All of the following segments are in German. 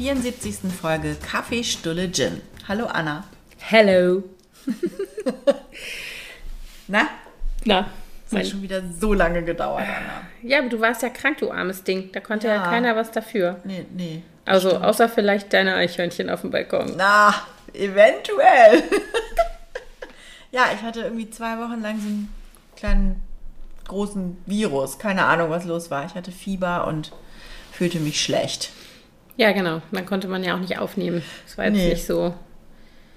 74. Folge Kaffee, Stulle, Gin. Hallo Anna. Hello. Na, Na, das hat schon wieder so lange gedauert, Anna. ja, aber du warst ja krank, du armes Ding. Da konnte ja, Ja. keiner was dafür. Nee, nee. Also außer vielleicht deine Eichhörnchen auf dem Balkon. Na, eventuell. ja, ich hatte irgendwie zwei Wochen lang so einen kleinen großen Virus. Keine Ahnung, was los war. Ich hatte Fieber und fühlte mich schlecht. Ja, genau. Dann konnte man ja auch nicht aufnehmen. Das war jetzt Nee. nicht so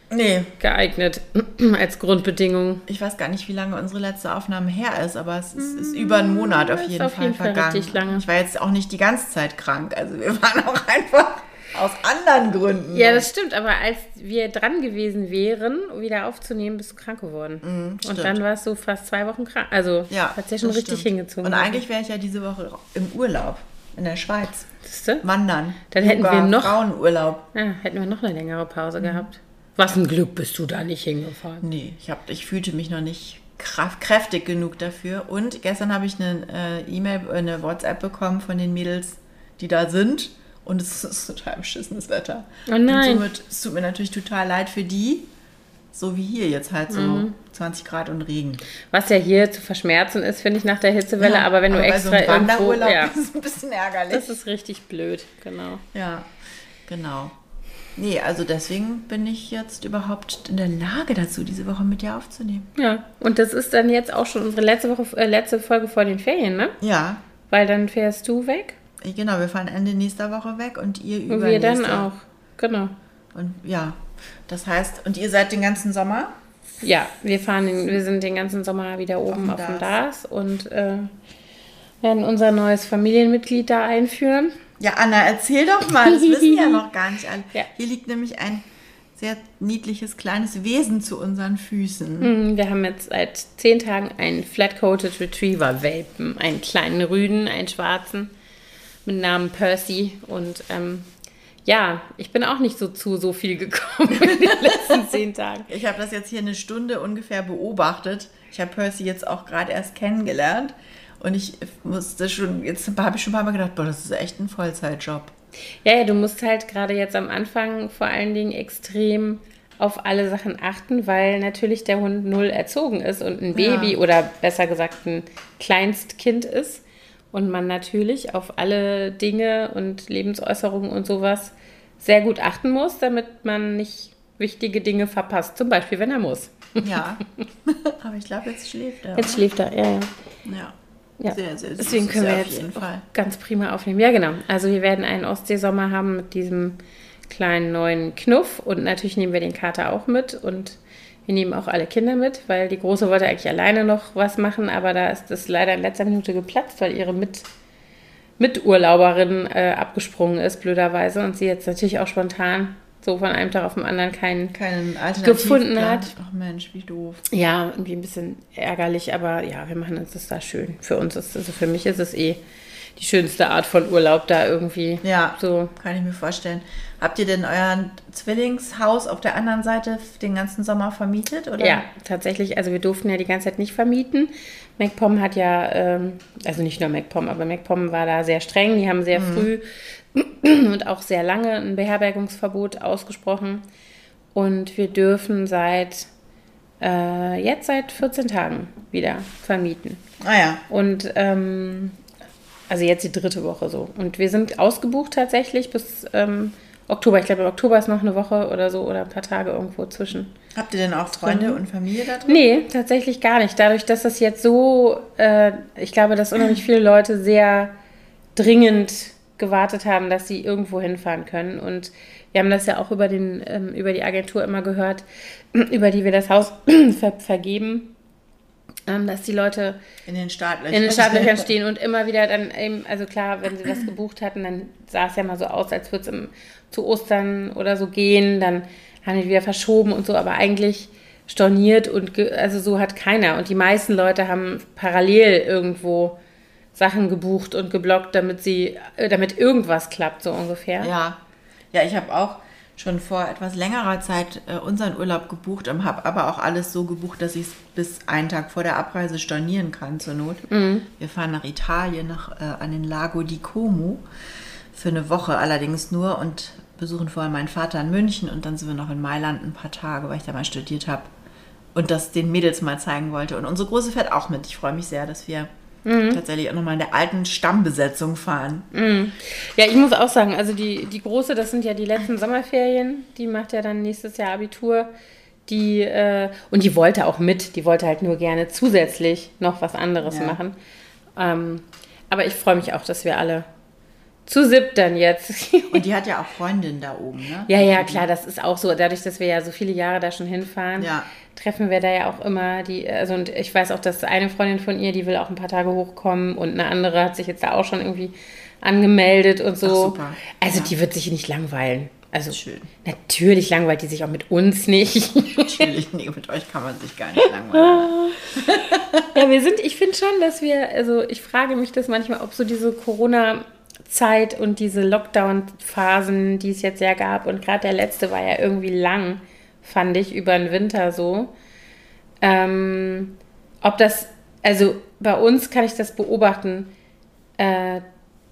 Nee, geeignet als Grundbedingung. ich weiß gar nicht, wie lange unsere letzte Aufnahme her ist, aber es ist, ist über einen Monat auf jeden auf Fall jeden Fall vergangen. richtig lange. Ich war jetzt auch nicht die ganze Zeit krank. Also wir waren auch einfach aus anderen Gründen. Ja, das stimmt, aber als wir dran gewesen wären, wieder aufzunehmen, bist du krank geworden. Und stimmt. dann warst du fast zwei Wochen krank. Also ja, hat ja schon richtig stimmt. hingezogen. Und eigentlich wäre ich ja diese Woche im Urlaub in der Schweiz. Siehste? Wandern. Dann hätten wir noch- Frauenurlaub. Ja, hätten wir noch eine längere Pause Mhm. gehabt. Was ein Glück bist du da nicht hingefahren. Nee, ich, hab, ich fühlte mich noch nicht kraft, kräftig genug dafür. Und gestern habe ich eine äh, E-Mail, eine WhatsApp bekommen von den Mädels, die da sind. Und es ist total beschissenes Wetter. Oh nein. Und somit, es tut mir natürlich total leid für die. So wie hier jetzt halt so Mhm. 20 Grad und Regen. Was ja hier zu verschmerzen ist, finde ich, nach der Hitzewelle. Ja, aber wenn du bei extra so einem irgendwo... Ja, ist es ein bisschen ärgerlich. das ist richtig blöd, genau. Ja, genau. Nee, also deswegen bin ich jetzt überhaupt in der Lage dazu, diese Woche mit dir aufzunehmen. Ja, und das ist dann jetzt auch schon unsere letzte, Woche, äh, letzte Folge vor den Ferien, ne? Ja, Weil dann fährst du weg genau, wir fahren Ende nächster Woche weg und ihr und über wir dann auch. Genau. Und ja, das heißt, und ihr seid den ganzen Sommer? Ja, wir fahren, den, wir sind den ganzen Sommer wieder oben auf dem. Dars und äh, werden unser neues Familienmitglied da einführen. Ja, Anna, erzähl doch mal, das wissen ja noch gar nicht alle. Ja. Hier liegt nämlich ein sehr niedliches kleines Wesen zu unseren Füßen. Hm, Wir haben jetzt seit zehn Tagen einen Flat-Coated Retriever-Welpen, einen kleinen Rüden, einen schwarzen mit Namen Percy. Und ähm, ja, ich bin auch nicht so zu so viel gekommen in den letzten zehn Tagen. Ich habe das jetzt hier eine Stunde ungefähr beobachtet. Ich habe Percy jetzt auch gerade erst kennengelernt. Und ich musste schon, jetzt habe ich schon ein paar Mal gedacht, boah, das ist echt ein Vollzeitjob. Ja, ja, du musst halt gerade jetzt am Anfang vor allen Dingen extrem auf alle Sachen achten, weil natürlich der Hund null erzogen ist und ein Baby Ja. oder besser gesagt ein Kleinstkind ist und man natürlich auf alle Dinge und Lebensäußerungen und sowas sehr gut achten muss, damit man nicht wichtige Dinge verpasst, zum Beispiel wenn er muss. Ja. Aber ich glaube, jetzt schläft er. Jetzt schläft er, ja, ja. Ja. Ja. Sehr, sehr süß Deswegen können wir auf jetzt jeden auch Fall. ganz prima aufnehmen. Ja, genau. Also wir werden einen Ostseesommer haben mit diesem kleinen neuen Knuff und natürlich nehmen wir den Kater auch mit und wir nehmen auch alle Kinder mit, weil die Große wollte eigentlich alleine noch was machen, aber da ist das leider in letzter Minute geplatzt, weil ihre mit Miturlauberin äh, abgesprungen ist, blöderweise, und sie jetzt natürlich auch spontan so von einem Tag auf den anderen keinen Keinen Gefunden hat. Ach Mensch, wie doof. ja, irgendwie ein bisschen ärgerlich, aber ja, wir machen uns das da schön. Für uns ist, also für mich ist es eh die schönste Art von Urlaub da irgendwie. Ja, So. kann ich mir vorstellen. Habt ihr denn euer Zwillingshaus auf der anderen Seite den ganzen Sommer vermietet? Oder? Ja, tatsächlich. Also wir durften ja die ganze Zeit nicht vermieten. MacPom hat ja, ähm, also nicht nur MacPom, aber MacPom war da sehr streng. Die haben sehr früh und auch sehr lange ein Beherbergungsverbot ausgesprochen. Und wir dürfen seit äh, jetzt seit 14 Tagen wieder vermieten. Ah ja. Und ähm, also jetzt die dritte Woche so. Und wir sind ausgebucht tatsächlich bis ähm, Oktober. Ich glaube, im Oktober ist noch eine Woche oder so oder ein paar Tage irgendwo zwischen. Habt ihr denn auch Freunde und Familie da drin? Nee, tatsächlich gar nicht. Dadurch, dass das jetzt so, äh, ich glaube, dass unheimlich viele Leute sehr dringend gewartet haben, dass sie irgendwo hinfahren können. Und wir haben das ja auch über, den, ähm, über die Agentur immer gehört, über die wir das Haus ver vergeben, ähm, dass die Leute In den Startlöchern. in den Startlöchern stehen und immer wieder dann eben, also klar, wenn sie das gebucht hatten, dann sah es ja mal so aus, als würde es zu Ostern oder so gehen, dann haben die wieder verschoben und so, aber eigentlich storniert und also so hat keiner. Und die meisten Leute haben parallel irgendwo Sachen gebucht und geblockt, damit sie, äh, damit irgendwas klappt, so ungefähr. Ja, ja, ich habe auch schon vor etwas längerer Zeit äh, unseren Urlaub gebucht und habe aber auch alles so gebucht, dass ich es bis einen Tag vor der Abreise stornieren kann zur Not. Wir fahren nach Italien, nach, äh, an den Lago di Como für eine Woche allerdings nur und besuchen vorher meinen Vater in München und dann sind wir noch in Mailand ein paar Tage, weil ich da mal studiert habe und das den Mädels mal zeigen wollte. Und unsere Große fährt auch mit. Ich freue mich sehr, dass wir mhm. tatsächlich auch nochmal in der alten Stammbesetzung fahren. Mhm. Ja, ich muss auch sagen, also die, die Große, das sind ja die letzten Sommerferien, die macht ja dann nächstes Jahr Abitur. Die, äh, und die wollte auch mit, die wollte halt nur gerne zusätzlich noch was anderes ja. machen. Ähm, aber ich freue mich auch, dass wir alle zu siebt dann jetzt. Und die hat ja auch Freundinnen da oben, ne? Ja, ja, klar, das ist auch so. Dadurch, dass wir ja so viele Jahre da schon hinfahren, ja. treffen wir da ja auch immer die, also und ich weiß auch, dass eine Freundin von ihr, die will auch ein paar Tage hochkommen und eine andere hat sich jetzt da auch schon irgendwie angemeldet und so. Ach, super. Also ja. die wird sich nicht langweilen. Also Schön. natürlich langweilt die sich auch mit uns nicht. Natürlich, nee, mit euch kann man sich gar nicht langweilen. ja, wir sind, ich finde schon, dass wir, also ich frage mich das manchmal, ob so diese Corona-Zeit und diese Lockdown-Phasen, die es jetzt ja gab, und gerade der letzte war ja irgendwie lang, fand ich, über den Winter so. Ähm, ob das, also bei uns kann ich das beobachten, äh,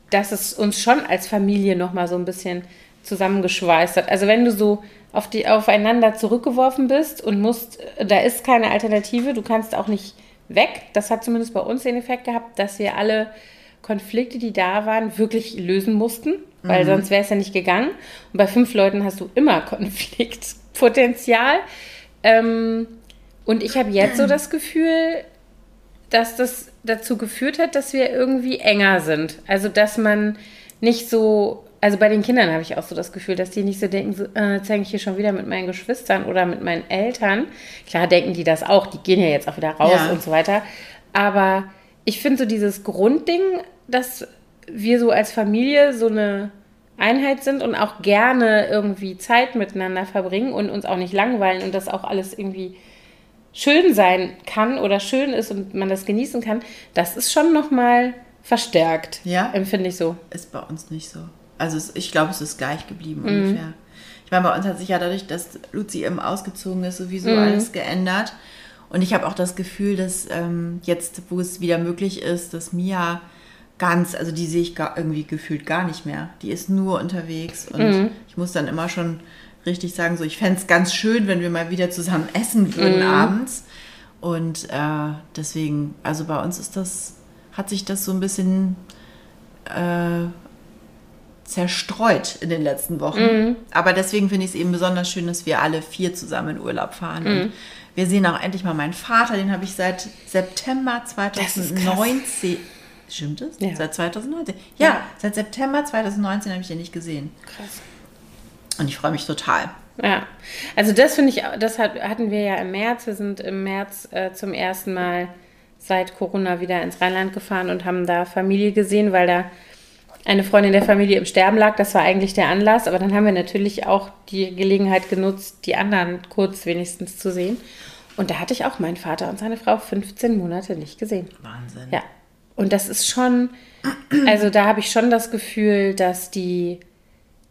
dass es uns schon als Familie nochmal so ein bisschen zusammengeschweißt hat. Also wenn du so auf die, aufeinander zurückgeworfen bist und musst, da ist keine Alternative, du kannst auch nicht weg. Das hat zumindest bei uns den Effekt gehabt, dass wir alle Konflikte, die da waren, wirklich lösen mussten, weil mhm. sonst wäre es ja nicht gegangen. Und bei fünf Leuten hast du immer Konfliktpotenzial. Ähm, und ich habe jetzt so das Gefühl, dass das dazu geführt hat, dass wir irgendwie enger sind. Also dass man nicht so also bei den Kindern habe ich auch so das Gefühl, dass die nicht so denken, so, äh, jetzt hänge ich hier schon wieder mit meinen Geschwistern oder mit meinen Eltern. Klar denken die das auch, die gehen ja jetzt auch wieder raus ja. und so weiter. Aber ich finde so dieses Grundding, dass wir so als Familie so eine Einheit sind und auch gerne irgendwie Zeit miteinander verbringen und uns auch nicht langweilen und das auch alles irgendwie schön sein kann oder schön ist und man das genießen kann, das ist schon nochmal verstärkt. Ja. Empfinde ich so. Ist bei uns nicht so. Also es, ich glaube, es ist gleich geblieben mhm. ungefähr. Ich meine, bei uns hat sich ja dadurch, dass Luzi eben ausgezogen ist, sowieso mhm. alles geändert. Und ich habe auch das Gefühl, dass ähm, jetzt, wo es wieder möglich ist, dass Mia ganz, also die sehe ich gar, irgendwie gefühlt gar nicht mehr. Die ist nur unterwegs und mhm. ich muss dann immer schon richtig sagen, so ich fände es ganz schön, wenn wir mal wieder zusammen essen würden mhm. abends. Und äh, deswegen, also bei uns ist das, hat sich das so ein bisschen äh, zerstreut in den letzten Wochen. Mhm. Aber deswegen finde ich es eben besonders schön, dass wir alle vier zusammen in Urlaub fahren. Mhm. Und wir sehen auch endlich mal meinen Vater, den habe ich seit September 2019. Stimmt das? Ja. Seit 2019? Ja, ja, seit September 2019 habe ich den nicht gesehen. Krass. Und ich freue mich total. Ja, also das finde ich, das hatten wir ja im März. Wir sind im März äh, zum ersten Mal seit Corona wieder ins Rheinland gefahren und haben da Familie gesehen, weil da eine Freundin der Familie im Sterben lag. Das war eigentlich der Anlass. Aber dann haben wir natürlich auch die Gelegenheit genutzt, die anderen kurz wenigstens zu sehen. Und da hatte ich auch meinen Vater und seine Frau 15 Monate nicht gesehen. Wahnsinn. Ja. Und das ist schon, also da habe ich schon das Gefühl, dass die,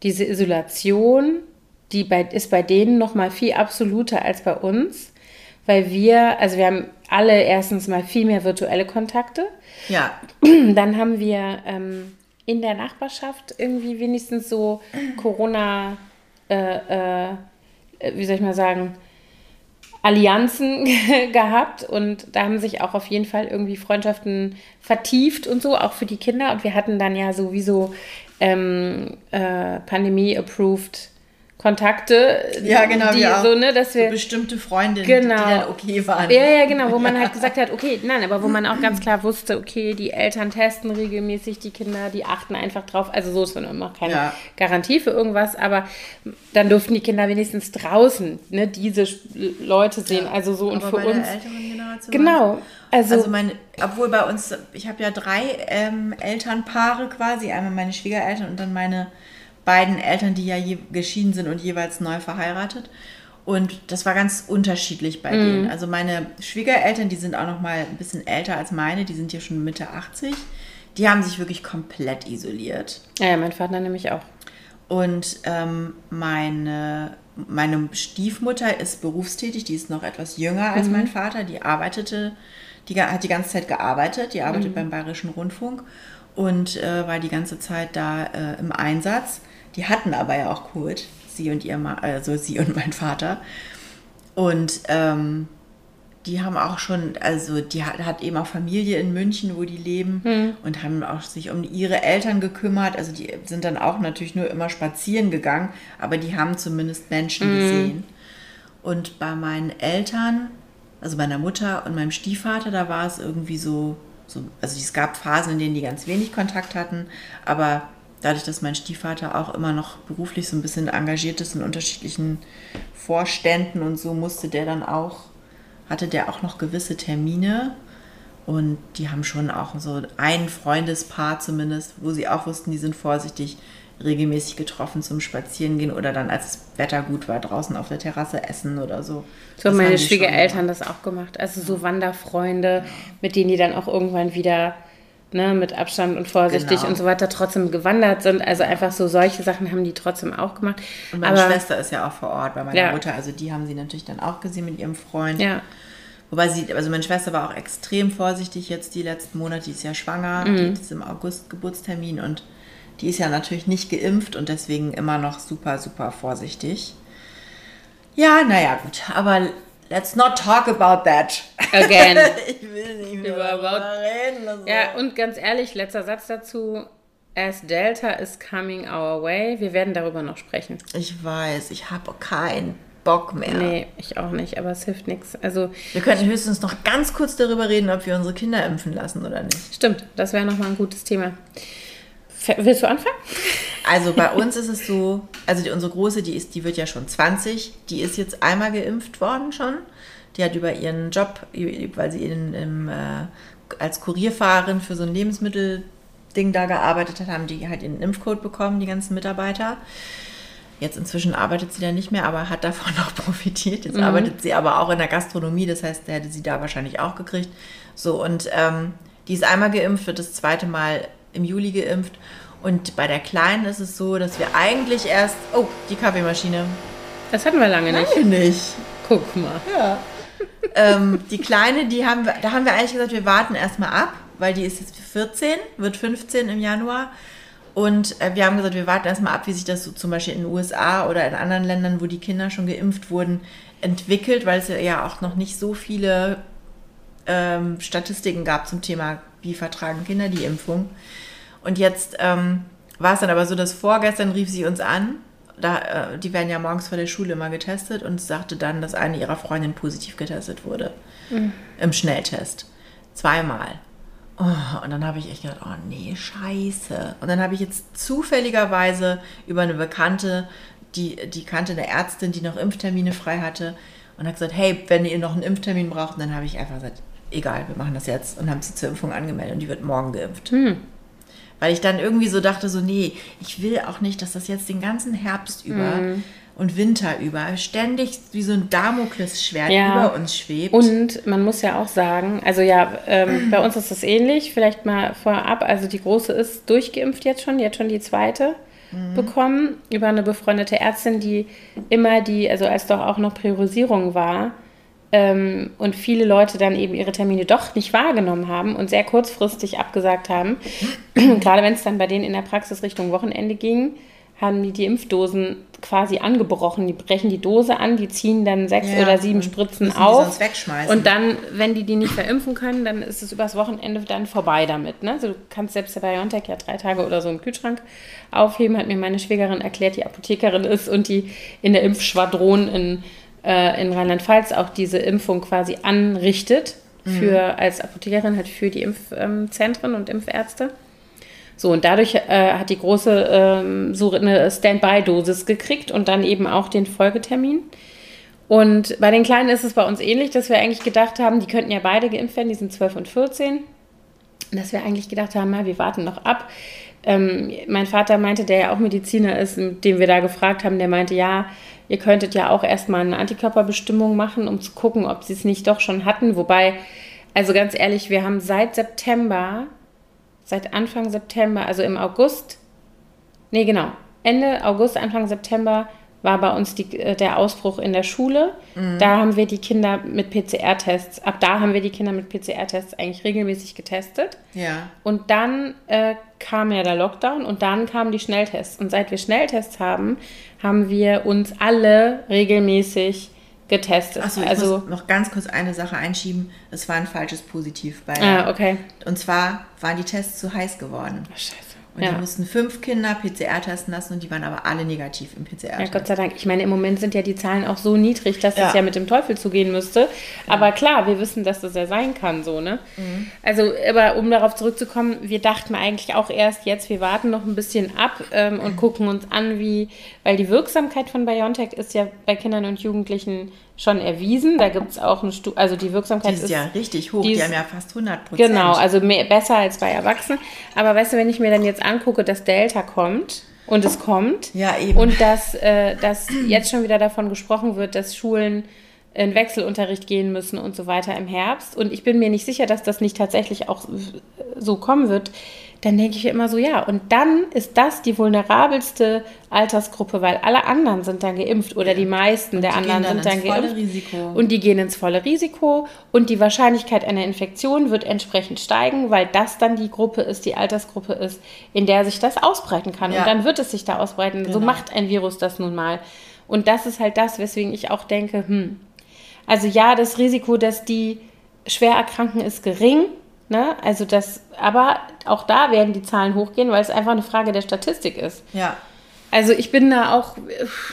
diese Isolation, die bei, ist bei denen noch mal viel absoluter als bei uns, weil wir, also wir haben alle erstens mal viel mehr virtuelle Kontakte. Ja. Dann haben wir ähm, in der Nachbarschaft irgendwie wenigstens so Corona, äh, äh, wie soll ich mal sagen, Allianzen gehabt und da haben sich auch auf jeden Fall irgendwie Freundschaften vertieft und so, auch für die Kinder. Und wir hatten dann ja sowieso ähm, äh, Pandemie-approved Kontakte, ja, genau, die so, ne, dass wir so bestimmte Freundinnen, genau. die dann okay waren. Ja, ja, genau, wo man halt gesagt hat, okay, nein, aber wo man auch ganz klar wusste, okay, die Eltern testen regelmäßig die Kinder, die achten einfach drauf. Also so ist dann immer keine ja. Garantie für irgendwas, aber dann durften die Kinder wenigstens draußen, ne, diese Leute sehen. Ja, also so und für uns. genau. Also, also meine, obwohl bei uns, ich habe ja drei ähm, Elternpaare quasi, einmal meine Schwiegereltern und dann meine beiden Eltern, die ja geschieden sind und jeweils neu verheiratet. Und das war ganz unterschiedlich bei mhm. denen. Also meine Schwiegereltern, die sind auch noch mal ein bisschen älter als meine, die sind ja schon Mitte 80. Die haben sich wirklich komplett isoliert. Ja, mein Vater nämlich auch. Und ähm, meine, meine Stiefmutter ist berufstätig, die ist noch etwas jünger als mhm. mein Vater, die arbeitete, die hat die ganze Zeit gearbeitet, die arbeitet mhm. beim Bayerischen Rundfunk und äh, war die ganze Zeit da äh, im Einsatz. Die hatten aber ja auch Covid, sie und ihr, Ma also sie und mein Vater. Und ähm, die haben auch schon, also die hat, hat, eben auch Familie in München, wo die leben hm. und haben auch sich um ihre Eltern gekümmert. Also die sind dann auch natürlich nur immer spazieren gegangen, aber die haben zumindest Menschen hm. gesehen. Und bei meinen Eltern, also meiner Mutter und meinem Stiefvater, da war es irgendwie so, so, also es gab Phasen, in denen die ganz wenig Kontakt hatten, aber dadurch, dass mein Stiefvater auch immer noch beruflich so ein bisschen engagiert ist in unterschiedlichen Vorständen und so, musste der dann auch hatte der auch noch gewisse Termine und die haben schon auch so ein Freundespaar zumindest, wo sie auch wussten, die sind vorsichtig, regelmäßig getroffen zum Spazierengehen oder dann, als das Wetter gut war, draußen auf der Terrasse essen oder so. So haben meine Schwiegereltern das auch gemacht. Also so Wanderfreunde, mit denen die dann auch irgendwann wieder ne, mit Abstand und vorsichtig genau. und so weiter trotzdem gewandert sind. Also einfach so solche Sachen haben die trotzdem auch gemacht. Und meine Aber, Schwester ist ja auch vor Ort bei meiner ja. Mutter. Also die haben sie natürlich dann auch gesehen mit ihrem Freund. Ja. Wobei sie, also meine Schwester war auch extrem vorsichtig jetzt die letzten Monate. Die ist ja schwanger, mhm. die ist im August Geburtstermin und die ist ja natürlich nicht geimpft und deswegen immer noch super, super vorsichtig. Ja, naja, gut. Aber let's not talk about that. Again. ich will nicht mehr darüber reden. Also. Ja, und ganz ehrlich, letzter Satz dazu. As Delta is coming our way. Wir werden darüber noch sprechen. Ich weiß, ich habe keinen Bock mehr. Nee, ich auch nicht, aber es hilft nichts. Also, wir könnten höchstens noch ganz kurz darüber reden, ob wir unsere Kinder impfen lassen oder nicht. Stimmt, das wäre nochmal ein gutes Thema. Willst du anfangen? Also bei uns ist es so, also die, unsere Große, die ist, die wird ja schon 20, die ist jetzt einmal geimpft worden schon. Die hat über ihren Job, weil sie in, im, äh, als Kurierfahrerin für so ein Lebensmittelding da gearbeitet hat, haben die halt ihren Impfcode bekommen, die ganzen Mitarbeiter. Jetzt inzwischen arbeitet sie da nicht mehr, aber hat davon noch profitiert. Jetzt mhm. arbeitet sie aber auch in der Gastronomie, das heißt, der hätte sie da wahrscheinlich auch gekriegt. So, und ähm, die ist einmal geimpft, wird das zweite Mal im Juli geimpft. Und bei der Kleinen ist es so, dass wir eigentlich erst. Oh, die Kaffeemaschine. Das hatten wir lange nicht. Lange nicht. Guck mal. Ja. ähm, die Kleine, die haben wir, da haben wir eigentlich gesagt, wir warten erstmal ab, weil die ist jetzt 14, wird 15 im Januar. Und äh, wir haben gesagt, wir warten erstmal ab, wie sich das so zum Beispiel in den USA oder in anderen Ländern, wo die Kinder schon geimpft wurden, entwickelt, weil es ja auch noch nicht so viele ähm, Statistiken gab zum Thema, wie vertragen Kinder die Impfung. Und jetzt ähm, war es dann aber so, dass vorgestern rief sie uns an. Da, äh, die werden ja morgens vor der Schule immer getestet und sagte dann, dass eine ihrer Freundinnen positiv getestet wurde. Mhm. Im Schnelltest. Zweimal. Oh, und dann habe ich echt gedacht, oh nee, scheiße. Und dann habe ich jetzt zufälligerweise über eine Bekannte, die, die kannte eine Ärztin, die noch Impftermine frei hatte, und hat gesagt, hey, wenn ihr noch einen Impftermin braucht, dann habe ich einfach gesagt, egal, wir machen das jetzt und haben sie zur Impfung angemeldet und die wird morgen geimpft. Hm. Weil ich dann irgendwie so dachte, so, nee, ich will auch nicht, dass das jetzt den ganzen Herbst über hm und Winter über ständig wie so ein Damoklesschwert ja. über uns schwebt. Und man muss ja auch sagen, also ja, ähm, bei uns ist das ähnlich, vielleicht mal vorab, also die Große ist durchgeimpft jetzt schon, jetzt schon die zweite mhm. bekommen, über eine befreundete Ärztin, die immer die, also als doch auch noch Priorisierung war, ähm, und viele Leute dann eben ihre Termine doch nicht wahrgenommen haben und sehr kurzfristig abgesagt haben, gerade wenn es dann bei denen in der Praxis Richtung Wochenende ging, haben die die Impfdosen quasi angebrochen. Die brechen die Dose an, die ziehen dann sechs ja, oder sieben Spritzen auf. Und dann, wenn die die nicht verimpfen können, dann ist es übers Wochenende dann vorbei damit. Ne? Also du kannst selbst der BioNTech ja drei Tage oder so im Kühlschrank aufheben, hat mir meine Schwägerin erklärt, die Apothekerin ist und die in der Impfschwadron in, äh, in Rheinland-Pfalz auch diese Impfung quasi anrichtet. Mhm. Für, als Apothekerin halt für die Impfzentren und Impfärzte. So, und dadurch äh, hat die große ähm, so eine Standby-Dosis gekriegt und dann eben auch den Folgetermin. Und bei den Kleinen ist es bei uns ähnlich, dass wir eigentlich gedacht haben, die könnten ja beide geimpft werden, die sind 12 und 14. Dass wir eigentlich gedacht haben, na, wir warten noch ab. Ähm, mein Vater meinte, der ja auch Mediziner ist, den wir da gefragt haben, der meinte, ja, ihr könntet ja auch erstmal eine Antikörperbestimmung machen, um zu gucken, ob sie es nicht doch schon hatten. Wobei, also ganz ehrlich, wir haben seit September seit Anfang September, also im August, nee, genau, Ende August, Anfang September war bei uns die, äh, der Ausbruch in der Schule. Da haben wir die Kinder mit PCR-Tests, ab da haben wir die Kinder mit PCR-Tests eigentlich regelmäßig getestet. Ja. Und dann äh, kam ja der Lockdown und dann kamen die Schnelltests. Und seit wir Schnelltests haben, haben wir uns alle regelmäßig getestet. Achso, ich also, muss noch ganz kurz eine Sache einschieben. Es war ein falsches Positiv bei. ah, okay. Und zwar waren die Tests zu heiß geworden. Ach, scheiße. Und Ja. die mussten fünf Kinder PCR testen lassen und die waren aber alle negativ im Ja, PCR-Test. Gott sei Dank. Ich meine, im Moment sind ja die Zahlen auch so niedrig, dass Ja. es ja mit dem Teufel zugehen müsste. Aber klar, wir wissen, dass das ja sein kann, so, ne? Also, aber um darauf zurückzukommen, wir dachten eigentlich auch erst jetzt, wir warten noch ein bisschen ab ähm, und gucken uns an, wie, weil die Wirksamkeit von BioNTech ist ja bei Kindern und Jugendlichen schon erwiesen. Da gibt es auch eine Studie, also die Wirksamkeit Die ist ist ja richtig hoch. die Die, haben ja fast 100 Prozent. Genau, also mehr, besser als bei Erwachsenen. Aber weißt du, wenn ich mir dann jetzt angucke, dass Delta kommt und es kommt Ja, eben. und dass, äh, dass jetzt schon wieder davon gesprochen wird, dass Schulen in Wechselunterricht gehen müssen und so weiter im Herbst und ich bin mir nicht sicher, dass das nicht tatsächlich auch so kommen wird, dann denke ich immer so, ja, und dann ist das die vulnerabelste Altersgruppe, weil alle anderen sind dann geimpft oder die meisten der die anderen dann sind dann geimpft. Risiko. Und die gehen ins volle Risiko und die Wahrscheinlichkeit einer Infektion wird entsprechend steigen, weil das dann die Gruppe ist, die Altersgruppe ist, in der sich das ausbreiten kann. Ja. Und dann wird es sich da ausbreiten. So Genau. macht ein Virus das nun mal. Und das ist halt das, weswegen ich auch denke, hm, also ja, das Risiko, dass die schwer erkranken, ist gering. Ne? Also das, aber auch da werden die Zahlen hochgehen, weil es einfach eine Frage der Statistik ist. ja. Also ich bin da auch,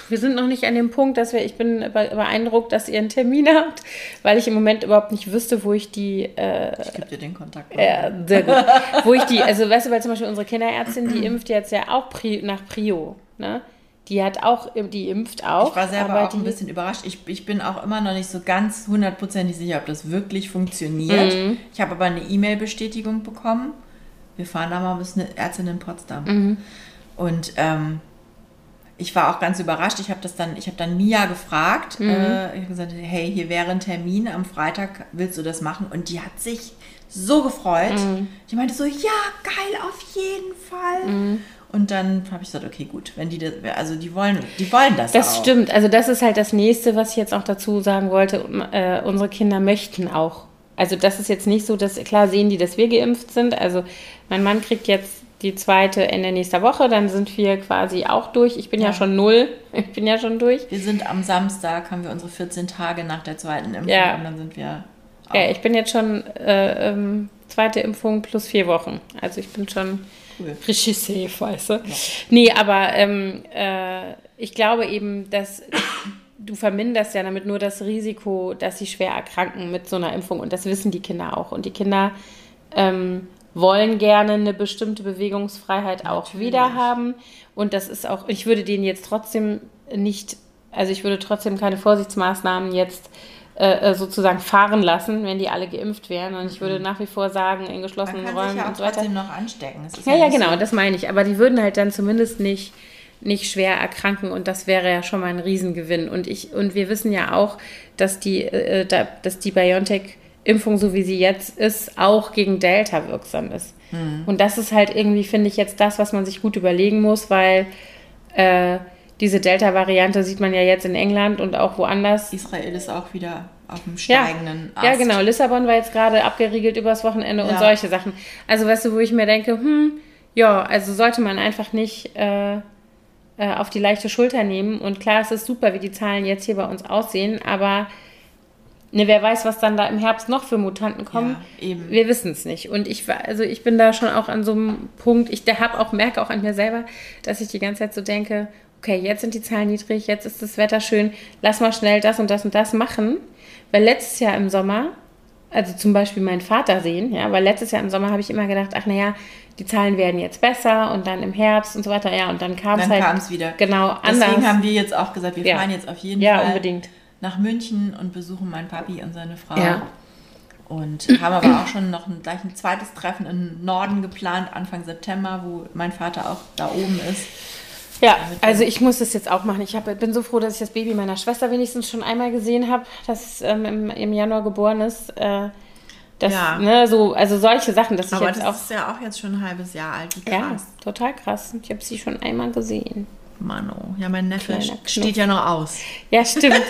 wir sind noch nicht an dem Punkt, dass wir, ich bin be- beeindruckt, dass ihr einen Termin habt, weil ich im Moment überhaupt nicht wüsste, wo ich die, äh, Ich gebe dir den Kontakt. äh, sehr gut, wo ich die, also weißt du, weil zum Beispiel unsere Kinderärztin, die impft jetzt ja auch Pri, nach Prio, ne? Die hat auch, die impft auch. Ich war selber auch ein bisschen überrascht. Ich, ich bin auch immer noch nicht so ganz hundertprozentig sicher, ob das wirklich funktioniert. Mhm. Ich habe aber eine E-Mail-Bestätigung bekommen. Wir fahren da mal bis eine Ärztin in Potsdam. Mhm. Und ähm, ich war auch ganz überrascht. Ich habe das dann, ich habe dann Mia gefragt. Mhm. Äh, ich habe gesagt, hey, hier wäre ein Termin am Freitag, willst du das machen? Und die hat sich so gefreut. Mhm. Die meinte so, ja, geil, auf jeden Fall. Und dann habe ich gesagt, okay, gut, wenn die das, also die wollen, die wollen das Das auch. stimmt. Also das ist halt das nächste, was ich jetzt auch dazu sagen wollte. Äh, unsere Kinder möchten auch. Also das ist jetzt nicht so, dass klar sehen die, dass wir geimpft sind. Also mein Mann kriegt jetzt die zweite Ende nächster Woche, dann sind wir quasi auch durch. Ich bin ja, Ja. schon null. Ich bin ja schon durch. Wir sind am Samstag, haben wir unsere 14 Tage nach der zweiten Impfung Ja. und dann sind wir auch. Ja, ich bin jetzt schon äh, ähm, zweite Impfung plus vier Wochen. Also ich bin schon Cool. richtig safe, weißt du. Nee, aber ähm, äh, ich glaube eben, dass du verminderst ja damit nur das Risiko, dass sie schwer erkranken mit so einer Impfung. Und das wissen die Kinder auch. Und die Kinder ähm, wollen gerne eine bestimmte Bewegungsfreiheit auch Natürlich. wieder haben. Und das ist auch, ich würde denen jetzt trotzdem nicht, also ich würde trotzdem keine Vorsichtsmaßnahmen jetzt äh, äh, sozusagen fahren lassen, wenn die alle geimpft wären. Und ich würde nach wie vor sagen, in Man geschlossenen kann Räumen sich ja und so weiter. trotzdem noch anstecken. Ja, ja, genau, das meine ich. Aber die würden halt dann zumindest nicht, nicht schwer erkranken und das wäre ja schon mal ein Riesengewinn. Und ich, und wir wissen ja auch, dass die, äh, da, dass die BioNTech-Impfung, so wie sie jetzt ist, auch gegen Delta wirksam ist. Und das ist halt irgendwie, finde ich, jetzt das, was man sich gut überlegen muss, weil äh, diese Delta-Variante sieht man ja jetzt in England und auch woanders. Israel ist auch wieder auf dem Ja, steigenden Ast. ja, genau. Lissabon war jetzt gerade abgeriegelt übers Wochenende und Ja. solche Sachen. Also, weißt du, wo ich mir denke, hm, ja, also sollte man einfach nicht äh, äh, auf die leichte Schulter nehmen. Und klar, es ist super, wie die Zahlen jetzt hier bei uns aussehen, aber ne, wer weiß, was dann da im Herbst noch für Mutanten kommen. Ja, eben. Wir wissen es nicht. Und ich, war- also ich bin da schon auch an so einem Punkt, ich habe auch, merke auch an mir selber, dass ich die ganze Zeit so denke, okay, jetzt sind die Zahlen niedrig, jetzt ist das Wetter schön, lass mal schnell das und das und das machen. Weil letztes Jahr im Sommer, also zum Beispiel meinen Vater sehen, ja, weil letztes Jahr im Sommer habe ich immer gedacht, ach naja, die Zahlen werden jetzt besser und dann im Herbst und so weiter, ja, und dann kam es Dann halt kam es wieder. genau anders. Deswegen haben wir jetzt auch gesagt, wir Ja. fahren jetzt auf jeden ja, Fall unbedingt. nach München und besuchen meinen Papi und seine Frau. Ja. Und haben aber auch schon noch ein, gleich ein zweites Treffen im Norden geplant, Anfang September, wo mein Vater auch da oben ist. Ja, Damit also ich muss das jetzt auch machen. Ich hab, bin so froh, dass ich das Baby meiner Schwester wenigstens schon einmal gesehen habe, das ähm, im, im Januar geboren ist. Äh, das, Ja. ne, so, also solche Sachen, dass ich Aber jetzt das auch. ist ja auch jetzt schon ein halbes Jahr alt. Wie Ja, krass. total krass. Ich habe sie schon einmal gesehen. Mano. Ja, mein Neffe steht ja noch aus. Ja, stimmt.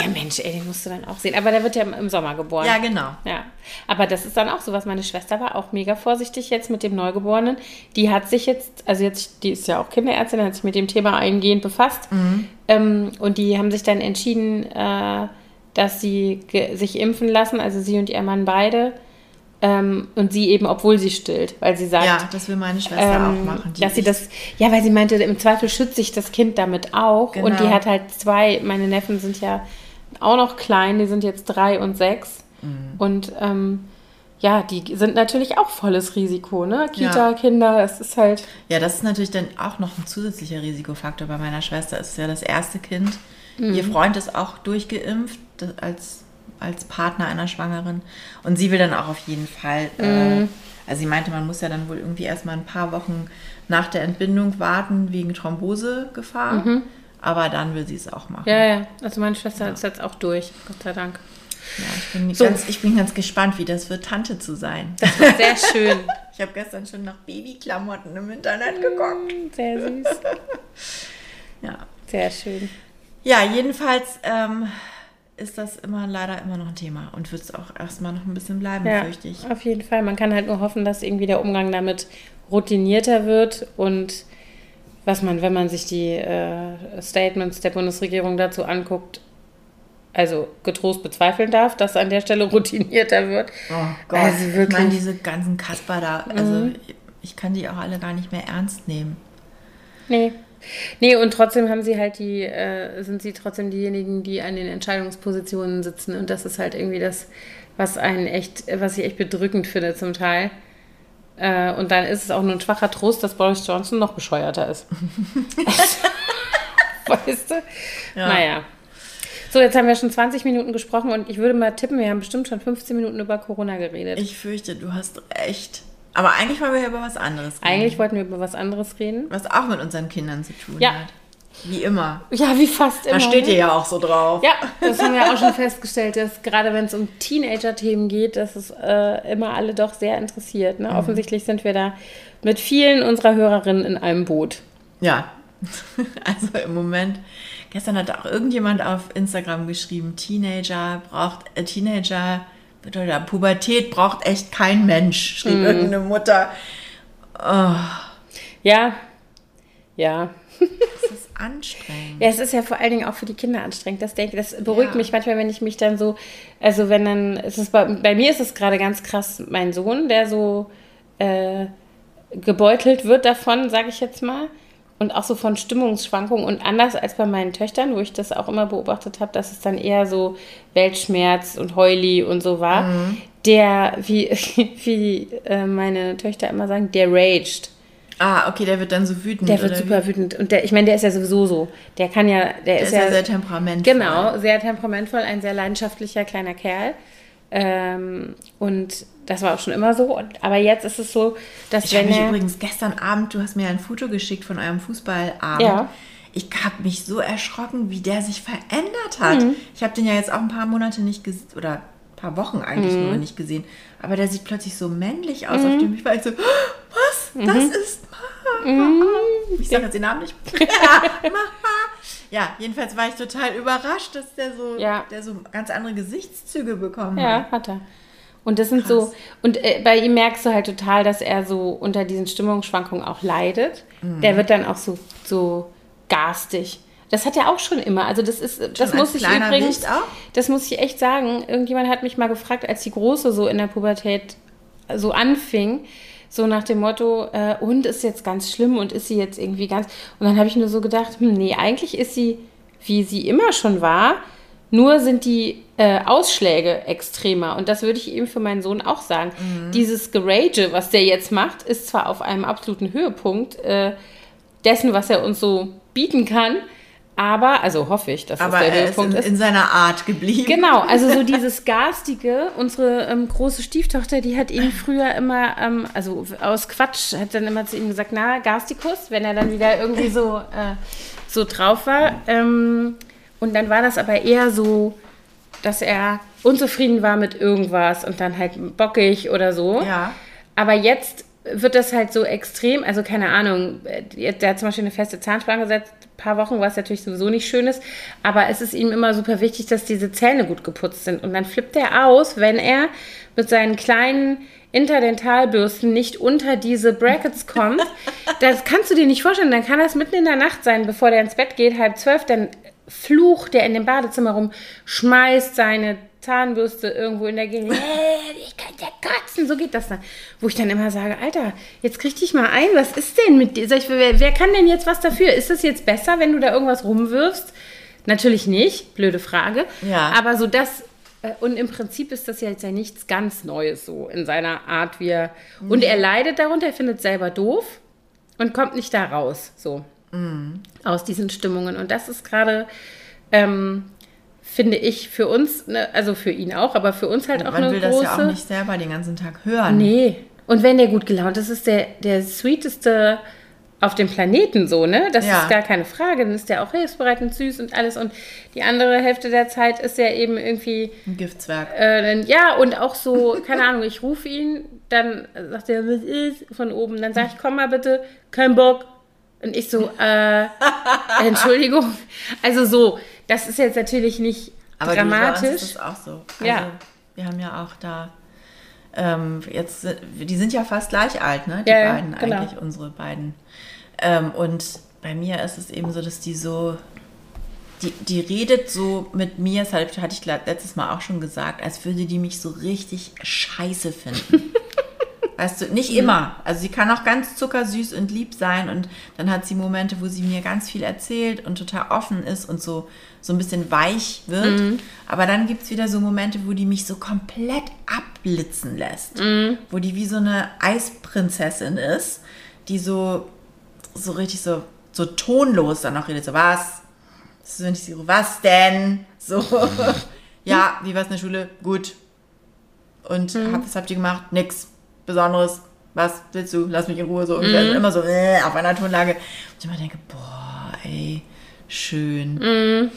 ja, Mensch, ey, den musst du dann auch sehen. Aber der wird ja im- Sommer geboren. Ja, genau. Ja, aber das ist dann auch so was. Meine Schwester war auch mega vorsichtig jetzt mit dem Neugeborenen. Die hat sich jetzt, also jetzt, die ist ja auch Kinderärztin, hat sich mit dem Thema eingehend befasst. Ähm, und die haben sich dann entschieden, äh, dass sie sich impfen lassen, also sie und ihr Mann beide. Ähm, und sie eben, obwohl sie stillt, weil sie sagt, Ja, das will meine Schwester ähm, auch machen. Dass sie ich- das, ja, weil sie meinte, im Zweifel schützt sich das Kind damit auch. Und die Genau. hat halt zwei, meine Neffen sind ja auch noch klein, die sind jetzt drei und sechs. Mhm. Und ähm, ja, die sind natürlich auch volles Risiko, ne? Kita-Kinder, es ist halt, Ja, das ist natürlich dann auch noch ein zusätzlicher Risikofaktor bei meiner Schwester. Es ist ja das erste Kind. Mhm. Ihr Freund ist auch durchgeimpft als, als Partner einer Schwangeren. Und sie will dann auch auf jeden Fall. Mhm. Äh, also sie meinte, man muss ja dann wohl irgendwie erstmal ein paar Wochen nach der Entbindung warten wegen Thrombosegefahr. Aber dann will sie es auch machen. Mhm. ja, ja. Also meine Schwester ist jetzt auch durch, Gott sei Dank. Ja, ich, bin So. ganz, ich bin ganz gespannt, wie das wird, Tante zu sein. Das wird sehr schön. Ich habe gestern schon nach Babyklamotten im Internet geguckt. Sehr süß. Ja. Sehr schön. Ja, jedenfalls ähm, ist das immer leider immer noch ein Thema und wird es auch erstmal noch ein bisschen bleiben, Ja, fürchte ich. auf jeden Fall. Man kann halt nur hoffen, dass irgendwie der Umgang damit routinierter wird und was man, wenn man sich die äh, Statements der Bundesregierung dazu anguckt, also getrost bezweifeln darf, dass an der Stelle routinierter wird. Oh Gott, Also ich wirklich. Mhm. meine, diese ganzen Kasper da, also ich kann die auch alle gar nicht mehr ernst nehmen. Nee. Nee, und trotzdem haben sie halt die, äh, sind sie trotzdem diejenigen, die an den Entscheidungspositionen sitzen. Und das ist halt irgendwie das, was einen echt, was ich echt bedrückend finde zum Teil. Äh, und dann ist es auch nur ein schwacher Trost, dass Boris Johnson noch bescheuerter ist. weißt du? Ja. Naja. So, jetzt haben wir schon 20 Minuten gesprochen und ich würde mal tippen, wir haben bestimmt schon 15 Minuten über Corona geredet. Ich fürchte, du hast recht. Aber eigentlich wollen wir ja über was anderes reden. Eigentlich wollten wir über was anderes reden. Was auch mit unseren Kindern zu tun Ja. hat. Wie immer. Ja, wie fast immer. Da steht ne? ihr ja auch so drauf. Ja, das haben wir auch schon festgestellt, dass gerade wenn es um Teenager-Themen geht, dass es äh, immer alle doch sehr interessiert. Mhm. Ne? Offensichtlich sind wir da mit vielen unserer Hörerinnen in einem Boot. Ja. Also im Moment. Gestern hat auch irgendjemand auf Instagram geschrieben, Teenager braucht, äh, Teenager oder Pubertät braucht echt kein Mensch, schrieb Mhm. irgendeine Mutter. Ja, ja. Das ist anstrengend. Ja, es ist ja vor allen Dingen auch für die Kinder anstrengend. Das denke das beruhigt Ja. mich manchmal, wenn ich mich dann so, also wenn dann, es ist bei, bei mir ist es gerade ganz krass, mein Sohn, der so äh, gebeutelt wird davon, sage ich jetzt mal. Und auch so von Stimmungsschwankungen und anders als bei meinen Töchtern, wo ich das auch immer beobachtet habe, dass es dann eher so Weltschmerz und Heuli und so war. Der, wie, wie äh, meine Töchter immer sagen, der raged. Ah, okay, der wird dann so wütend. Der wird super wütend. Und der, ich meine, der ist ja sowieso so. Der kann ja, der, wie? Der ist, ist ja, ja, sehr temperamentvoll. genau, sehr temperamentvoll, ein sehr leidenschaftlicher kleiner Kerl. Ähm, und das war auch schon immer so. Aber jetzt ist es so, dass Ich habe wenn mich er. übrigens gestern Abend, du hast mir ein Foto geschickt von eurem Fußballabend. Ja. Ich habe mich so erschrocken, wie der sich verändert hat. Mhm. Ich habe den ja jetzt auch ein paar Monate nicht gesehen, oder ein paar Wochen eigentlich Mhm. nur nicht gesehen. Aber der sieht plötzlich so männlich aus. Auf dem ich war ich so, was? Mhm. Das ist Mama. Ich sage jetzt den Namen nicht. ja, Mama. Ja, jedenfalls war ich total überrascht, dass der so, Ja. der so ganz andere Gesichtszüge bekommen Ja, hat. hat er. Und das sind so, und äh, bei ihm merkst du halt total, dass er so unter diesen Stimmungsschwankungen auch leidet. Mhm. Der wird dann auch so, so garstig. Das hat er auch schon immer. Also das ist, das als muss ich übrigens, das muss ich echt sagen. Irgendjemand hat mich mal gefragt, als die Große so in der Pubertät so anfing, so nach dem Motto, äh, und ist jetzt ganz schlimm und ist sie jetzt irgendwie ganz. Und dann habe ich nur so gedacht, hm, nee, eigentlich ist sie, wie sie immer schon war, nur sind die äh, Ausschläge extremer. Und das würde ich eben für meinen Sohn auch sagen. Dieses Gerage, was der jetzt macht, ist zwar auf einem absoluten Höhepunkt äh, dessen, was er uns so bieten kann, aber, also hoffe ich, dass Aber das der er ist Höhepunkt in, ist. in seiner Art geblieben. Genau, also so dieses Garstige. Unsere ähm, große Stieftochter, die hat ihn früher immer, ähm, also aus Quatsch, hat dann immer zu ihm gesagt, na, Garstikus, wenn er dann wieder irgendwie so, äh, so drauf war. Ähm, und dann war das aber eher so, dass er unzufrieden war mit irgendwas und dann halt bockig oder so. Ja. Aber jetzt wird das halt so extrem, also keine Ahnung, äh, der hat zum Beispiel eine feste Zahnspange gesetzt, ein paar Wochen, was natürlich sowieso nicht schön ist, aber es ist ihm immer super wichtig, dass diese Zähne gut geputzt sind. Und dann flippt er aus, wenn er mit seinen kleinen Interdentalbürsten nicht unter diese Brackets kommt. Das kannst du dir nicht vorstellen. Dann kann das mitten in der Nacht sein, bevor der ins Bett geht, halb zwölf, dann flucht der in dem Badezimmer rum, schmeißt seine Zahnbürste irgendwo in der Gegend. ich kann ja kotzen, so geht das dann. Wo ich dann immer sage, Alter, jetzt krieg dich mal ein, was ist denn mit dir? Ich, wer, wer kann denn jetzt was dafür? Ist es jetzt besser, wenn du da irgendwas rumwirfst? Natürlich nicht, blöde Frage. Ja. Aber so das, äh, und im Prinzip ist das ja jetzt ja nichts ganz Neues so in seiner Art, wie er. Und er leidet darunter, er findet es selber doof und kommt nicht da raus, so. Aus diesen Stimmungen. Und das ist gerade. Ähm, finde ich für uns, ne, also für ihn auch, aber für uns halt auch Man eine will große. das ja auch nicht selber den ganzen Tag hören. Nee. Und wenn der gut gelaunt ist, ist der, der sweeteste auf dem Planeten so, ne? Das Ja. ist gar keine Frage. Dann ist der auch hilfsbereit und süß und alles. Und die andere Hälfte der Zeit ist er eben irgendwie, Ein Giftzwerg. äh, ja, und auch so, keine Ahnung, ich rufe ihn, dann sagt er, was ist von oben. Dann sage ich, komm mal bitte, kein Bock. Und ich so, äh, Entschuldigung. Also so, das ist jetzt natürlich nicht Aber dramatisch. ist das auch so. Also, Ja. Wir haben ja auch da, ähm, jetzt, die sind ja fast gleich alt, ne? Die Ja, beiden genau. eigentlich, unsere beiden. Ähm, und bei mir ist es eben so, dass die so, die, die redet so mit mir, das hatte ich letztes Mal auch schon gesagt, als würde die mich so richtig scheiße finden. Weißt du, nicht immer. Also sie kann auch ganz zuckersüß und lieb sein und dann hat sie Momente, wo sie mir ganz viel erzählt und total offen ist und so, so ein bisschen weich wird. Aber dann gibt es wieder so Momente, wo die mich so komplett abblitzen lässt. Wo die wie so eine Eisprinzessin ist, die so, so richtig so, so tonlos dann auch redet. So, was? So, ich rufe, was denn? So, ja, wie war's in der Schule? Gut. Und hab, was habt ihr gemacht? Nix Besonderes. Was willst du? Lass mich in Ruhe. So. Also immer so äh, auf einer Tonlage. Und ich immer denke, boah, ey, schön.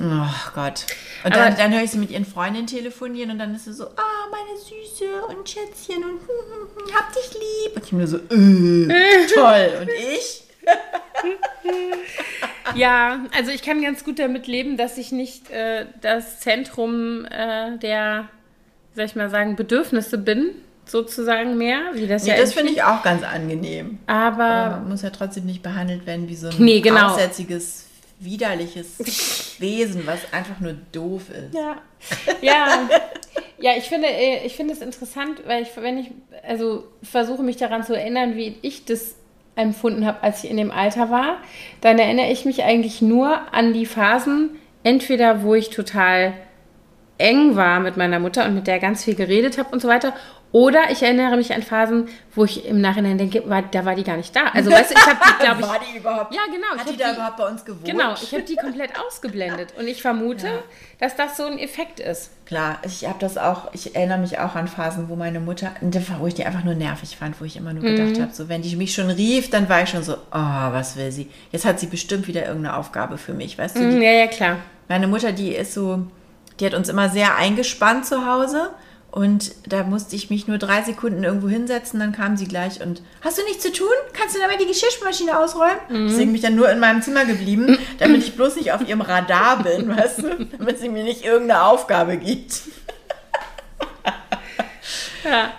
Oh Gott. Und dann, dann höre ich sie mit ihren Freundinnen telefonieren und dann ist sie so, ah, meine Süße und Schätzchen und hm, hm, hm, hab dich lieb. Und ich mir so, äh, toll. Und ich? Ja, also ich kann ganz gut damit leben, dass ich nicht äh, das Zentrum äh, der, soll ich mal sagen, Bedürfnisse bin, sozusagen mehr, wie das Nee, ja das in- finde ich auch ganz angenehm. Aber Aber man muss ja trotzdem nicht behandelt werden wie so ein Nee, genau. aussätziges, widerliches Wesen, was einfach nur doof ist. Ja, ja, ja. Ich finde, äh, ich finde es interessant, weil ich, wenn ich, also versuche mich daran zu erinnern, wie ich das empfunden habe, als ich in dem Alter war, dann erinnere ich mich eigentlich nur an die Phasen, entweder wo ich total eng war mit meiner Mutter und mit der ganz viel geredet habe und so weiter. Oder ich erinnere mich an Phasen, wo ich im Nachhinein denke, war, da war die gar nicht da. Also weißt du, ich habe, glaube ich, War die überhaupt? Ja, genau, Hat hab die da die- überhaupt bei uns gewohnt? genau, ich habe die komplett ausgeblendet. Und ich vermute, Ja. dass das so ein Effekt ist. Klar, ich habe das auch, ich erinnere mich auch an Phasen, wo meine Mutter, wo ich die einfach nur nervig fand, wo ich immer nur Mhm. gedacht habe, so wenn die mich schon rief, dann war ich schon so, oh, was will sie? Jetzt hat sie bestimmt wieder irgendeine Aufgabe für mich, weißt du? Die, Mm, Ja, ja, klar. Meine Mutter, die ist so, die hat uns immer sehr eingespannt zu Hause und da musste ich mich nur drei Sekunden irgendwo hinsetzen, dann kam sie gleich und hast du nichts zu tun? Kannst du damit die Geschirrmaschine ausräumen? Deswegen bin ich dann nur in meinem Zimmer geblieben, damit ich bloß nicht auf ihrem Radar bin, weißt du? Damit sie mir nicht irgendeine Aufgabe gibt. Ja.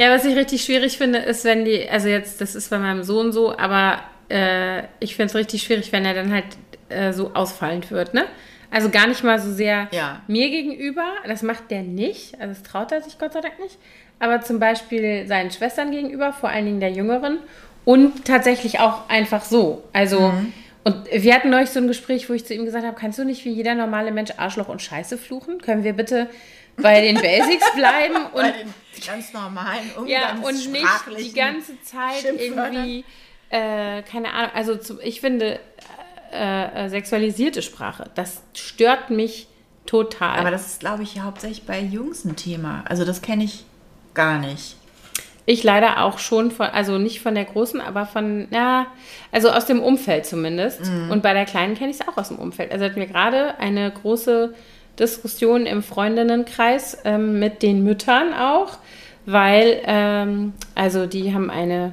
ja, was ich richtig schwierig finde, ist, wenn die, also jetzt, das ist bei meinem Sohn so, aber äh, ich finde es richtig schwierig, wenn er dann halt äh, so ausfallend wird, ne? Also gar nicht mal so sehr Ja. mir gegenüber, das macht der nicht, also das traut er sich Gott sei Dank nicht, aber zum Beispiel seinen Schwestern gegenüber, vor allen Dingen der Jüngeren. Und tatsächlich auch einfach so. Also, und wir hatten neulich so ein Gespräch, wo ich zu ihm gesagt habe, kannst du nicht wie jeder normale Mensch Arschloch und Scheiße fluchen? Können wir bitte bei den Basics bleiben und Bei den ganz normalen ja, und nicht die ganze Zeit irgendwie, äh, keine Ahnung, also ich finde äh, äh, sexualisierte Sprache, das stört mich total. Aber das ist, glaube ich, hauptsächlich bei Jungs ein Thema. Also das kenne ich gar nicht. ich leider auch schon von, also nicht von der großen, aber von, ja, also aus dem Umfeld zumindest. Und bei der Kleinen kenne ich es auch aus dem Umfeld. Also hatten wir gerade eine große Diskussion im Freundinnenkreis ähm, mit den Müttern auch, weil, ähm, also die haben eine,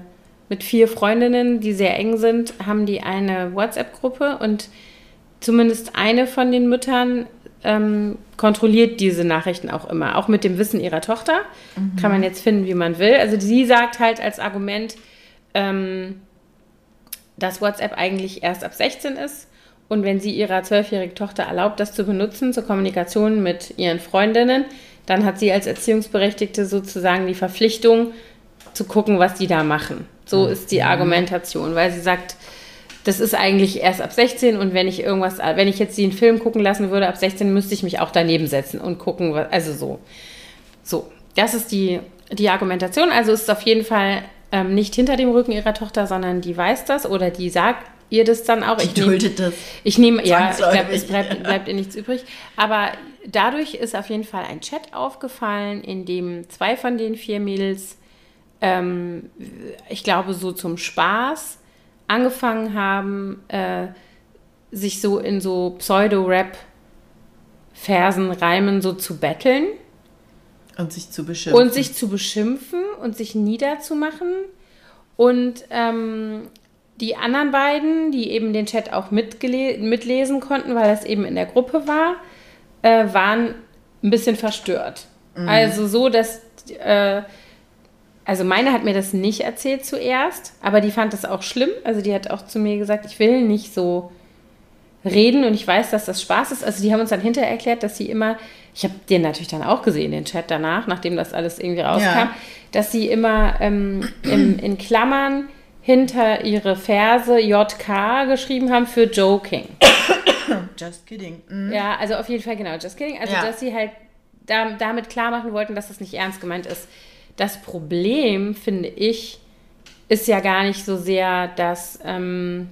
mit vier Freundinnen, die sehr eng sind, haben die eine WhatsApp-Gruppe und zumindest eine von den Müttern ähm, kontrolliert diese Nachrichten auch immer, auch mit dem Wissen ihrer Tochter. Mhm. Kann man jetzt finden, wie man will. Also sie sagt halt als Argument, ähm, dass WhatsApp eigentlich erst ab 16 ist. Und wenn sie ihrer zwölfjährigen Tochter erlaubt, das zu benutzen zur Kommunikation mit ihren Freundinnen, dann hat sie als Erziehungsberechtigte sozusagen die Verpflichtung zu gucken, was die da machen. So mhm. ist die Argumentation, weil sie sagt, das ist eigentlich erst ab 16 und wenn ich irgendwas, wenn ich jetzt den Film gucken lassen würde, ab 16 müsste ich mich auch daneben setzen und gucken, also so. So, das ist die, die Argumentation. Also ist es auf jeden Fall ähm, nicht hinter dem Rücken ihrer Tochter, sondern die weiß das oder die sagt ihr das dann auch. Die ich duldet nehm, das. Ich nehme, ja, ich glaube, es bleibt, bleibt ihr nichts übrig. Aber dadurch ist auf jeden Fall ein Chat aufgefallen, in dem zwei von den vier Mädels, ähm, ich glaube, so zum Spaß angefangen haben, äh, sich so in so Pseudo-Rap-Versen, Reimen so zu betteln. Und sich zu beschimpfen. Und sich zu beschimpfen und sich niederzumachen. Und ähm, die anderen beiden, die eben den Chat auch mitlesen konnten, weil das eben in der Gruppe war, äh, waren ein bisschen verstört. Mhm. Also so, dass äh, also meine hat mir das nicht erzählt zuerst, aber die fand das auch schlimm. Also die hat auch zu mir gesagt, ich will nicht so reden und ich weiß, dass das Spaß ist. Also die haben uns dann hinterher erklärt, dass sie immer, ich habe den natürlich dann auch gesehen, den Chat danach, nachdem das alles irgendwie rauskam, ja. dass sie immer ähm, im, in Klammern hinter ihre Verse JK geschrieben haben für Joking. Just kidding. Mhm. Ja, also auf jeden Fall genau, just kidding. Also ja. dass sie halt da, damit klar machen wollten, dass das nicht ernst gemeint ist. Das Problem, finde ich, ist ja gar nicht so sehr, dass, ähm,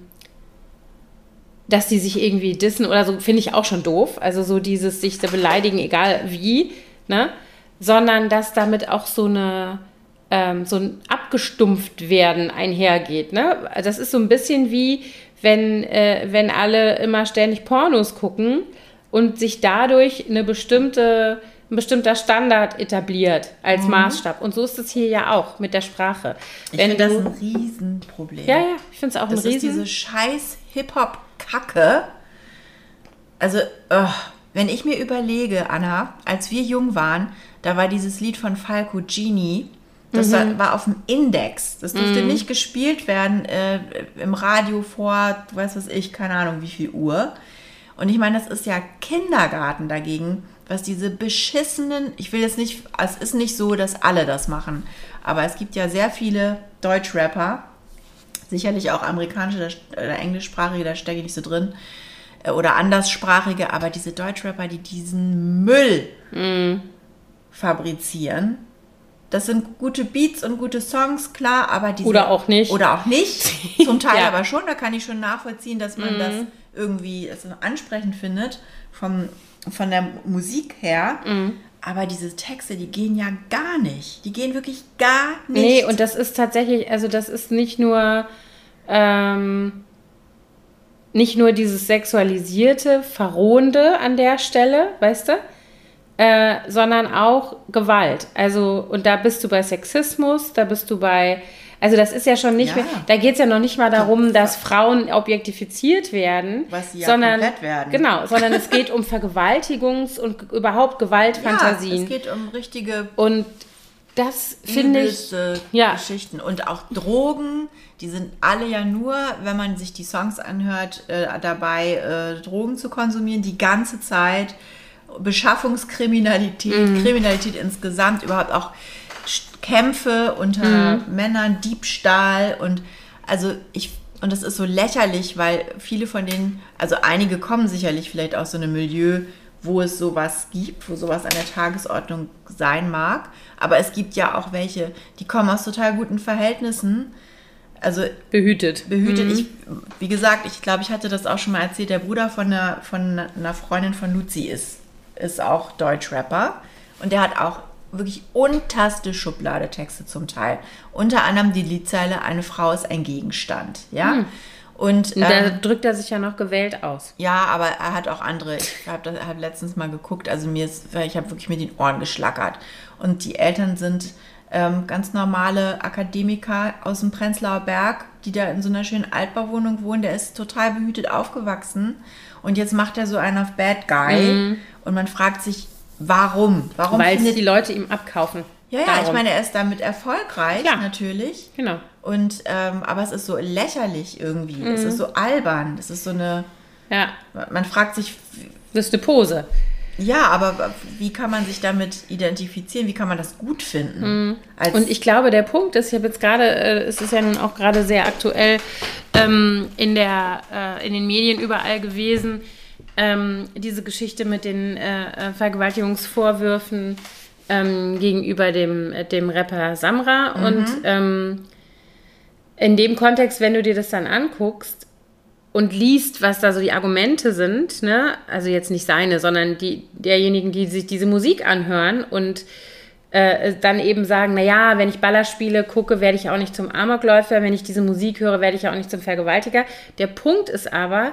dass die sich irgendwie dissen oder so, finde ich auch schon doof. Also so dieses sich da beleidigen, egal wie, ne? Sondern dass damit auch so eine ähm, so ein abgestumpft werden einhergeht. Ne? Das ist so ein bisschen wie, wenn, äh, wenn alle immer ständig Pornos gucken und sich dadurch eine bestimmte ein bestimmter Standard etabliert als mhm. Maßstab. Und so ist es hier ja auch mit der Sprache. Ich finde das ein Riesenproblem. Ja, ja, ich finde es auch das ein Riesen. Das ist diese scheiß Hip-Hop-Kacke. Also, oh, wenn ich mir überlege, Anna, als wir jung waren, da war dieses Lied von Falco Genie, das mhm. war, war, auf dem Index. Das durfte mhm. nicht gespielt werden äh, im Radio vor, weiß was ich, keine Ahnung wie viel Uhr. Und ich meine, das ist ja Kindergarten dagegen, was diese beschissenen, ich will jetzt nicht, es ist nicht so, dass alle das machen, aber es gibt ja sehr viele Deutschrapper, sicherlich auch amerikanische oder englischsprachige, da stecke ich nicht so drin, äh, oder anderssprachige, aber diese Deutschrapper, die diesen Müll mm. fabrizieren, das sind gute Beats und gute Songs, klar, aber diese. Oder auch nicht. Oder auch nicht. Zum Teil ja. aber schon. Da kann ich schon nachvollziehen, dass man mm. das irgendwie also ansprechend findet. Vom, von der Musik her. Mm. Aber diese Texte, die gehen ja gar nicht. Die gehen wirklich gar nicht. Nee, und das ist tatsächlich, also das ist nicht nur. Ähm, nicht nur dieses sexualisierte, verrohende an der Stelle, weißt du, äh, sondern auch Gewalt. Also, und da bist du bei Sexismus, da bist du bei, also das ist ja schon nicht ja. mehr, da geht es ja noch nicht mal darum, dass Frauen objektifiziert werden, Was sie ja sondern, komplett werden. Genau, sondern es geht um Vergewaltigungs- und überhaupt Gewaltfantasien. Ja, es geht um richtige und das finde ich ja. Geschichten und auch Drogen, die sind alle ja nur, wenn man sich die Songs anhört, äh, dabei äh, Drogen zu konsumieren die ganze Zeit. Beschaffungskriminalität, mhm. Kriminalität insgesamt, überhaupt auch Kämpfe unter mhm. Männern, Diebstahl und also ich und das ist so lächerlich, weil viele von denen, also einige kommen sicherlich vielleicht aus so einem Milieu, wo es sowas gibt, wo sowas an der Tagesordnung sein mag. Aber es gibt ja auch welche, die kommen aus total guten Verhältnissen. Also behütet. Behütet. Mhm. Ich, wie gesagt, ich glaube, ich hatte das auch schon mal erzählt. Der Bruder von einer, von einer Freundin von Luzi ist ist auch Deutschrapper und der hat auch wirklich unterste Schubladetexte zum Teil. Unter anderem die Liedzeile Eine Frau ist ein Gegenstand, ja. Hm. Und, ähm, da drückt er sich ja noch gewählt aus. Ja, aber er hat auch andere. Ich habe hab letztens mal geguckt, also mir ist, ich habe wirklich mit den Ohren geschlackert. Und die Eltern sind ähm, ganz normale Akademiker aus dem Prenzlauer Berg, die da in so einer schönen Altbauwohnung wohnen. Der ist total behütet aufgewachsen und jetzt macht er so einen auf Bad Guy und man fragt sich, warum? Warum Weil findet die Leute ihm abkaufen. ja, ja, Darum. ich meine, er ist damit erfolgreich, Klar. natürlich. Genau. Und ähm, aber es ist so lächerlich irgendwie. Mhm. Es ist so albern. Es ist so eine. Ja, Man fragt sich, das ist eine Pose. ja, aber wie kann man sich damit identifizieren? Wie kann man das gut finden? Mhm. Und ich glaube, der Punkt ist, ich habe jetzt gerade, äh, es ist ja nun auch gerade sehr aktuell ähm, in, der, äh, in den Medien überall gewesen, ähm, diese Geschichte mit den äh, äh, Vergewaltigungsvorwürfen ähm, gegenüber dem, äh, dem Rapper Samra. Und ähm, in dem Kontext, wenn du dir das dann anguckst, und liest, was da so die Argumente sind, ne? also jetzt nicht seine, sondern die derjenigen, die sich diese Musik anhören und äh, dann eben sagen, naja, wenn ich Ballerspiele gucke, werde ich auch nicht zum Amokläufer, wenn ich diese Musik höre, werde ich auch nicht zum Vergewaltiger. Der Punkt ist aber,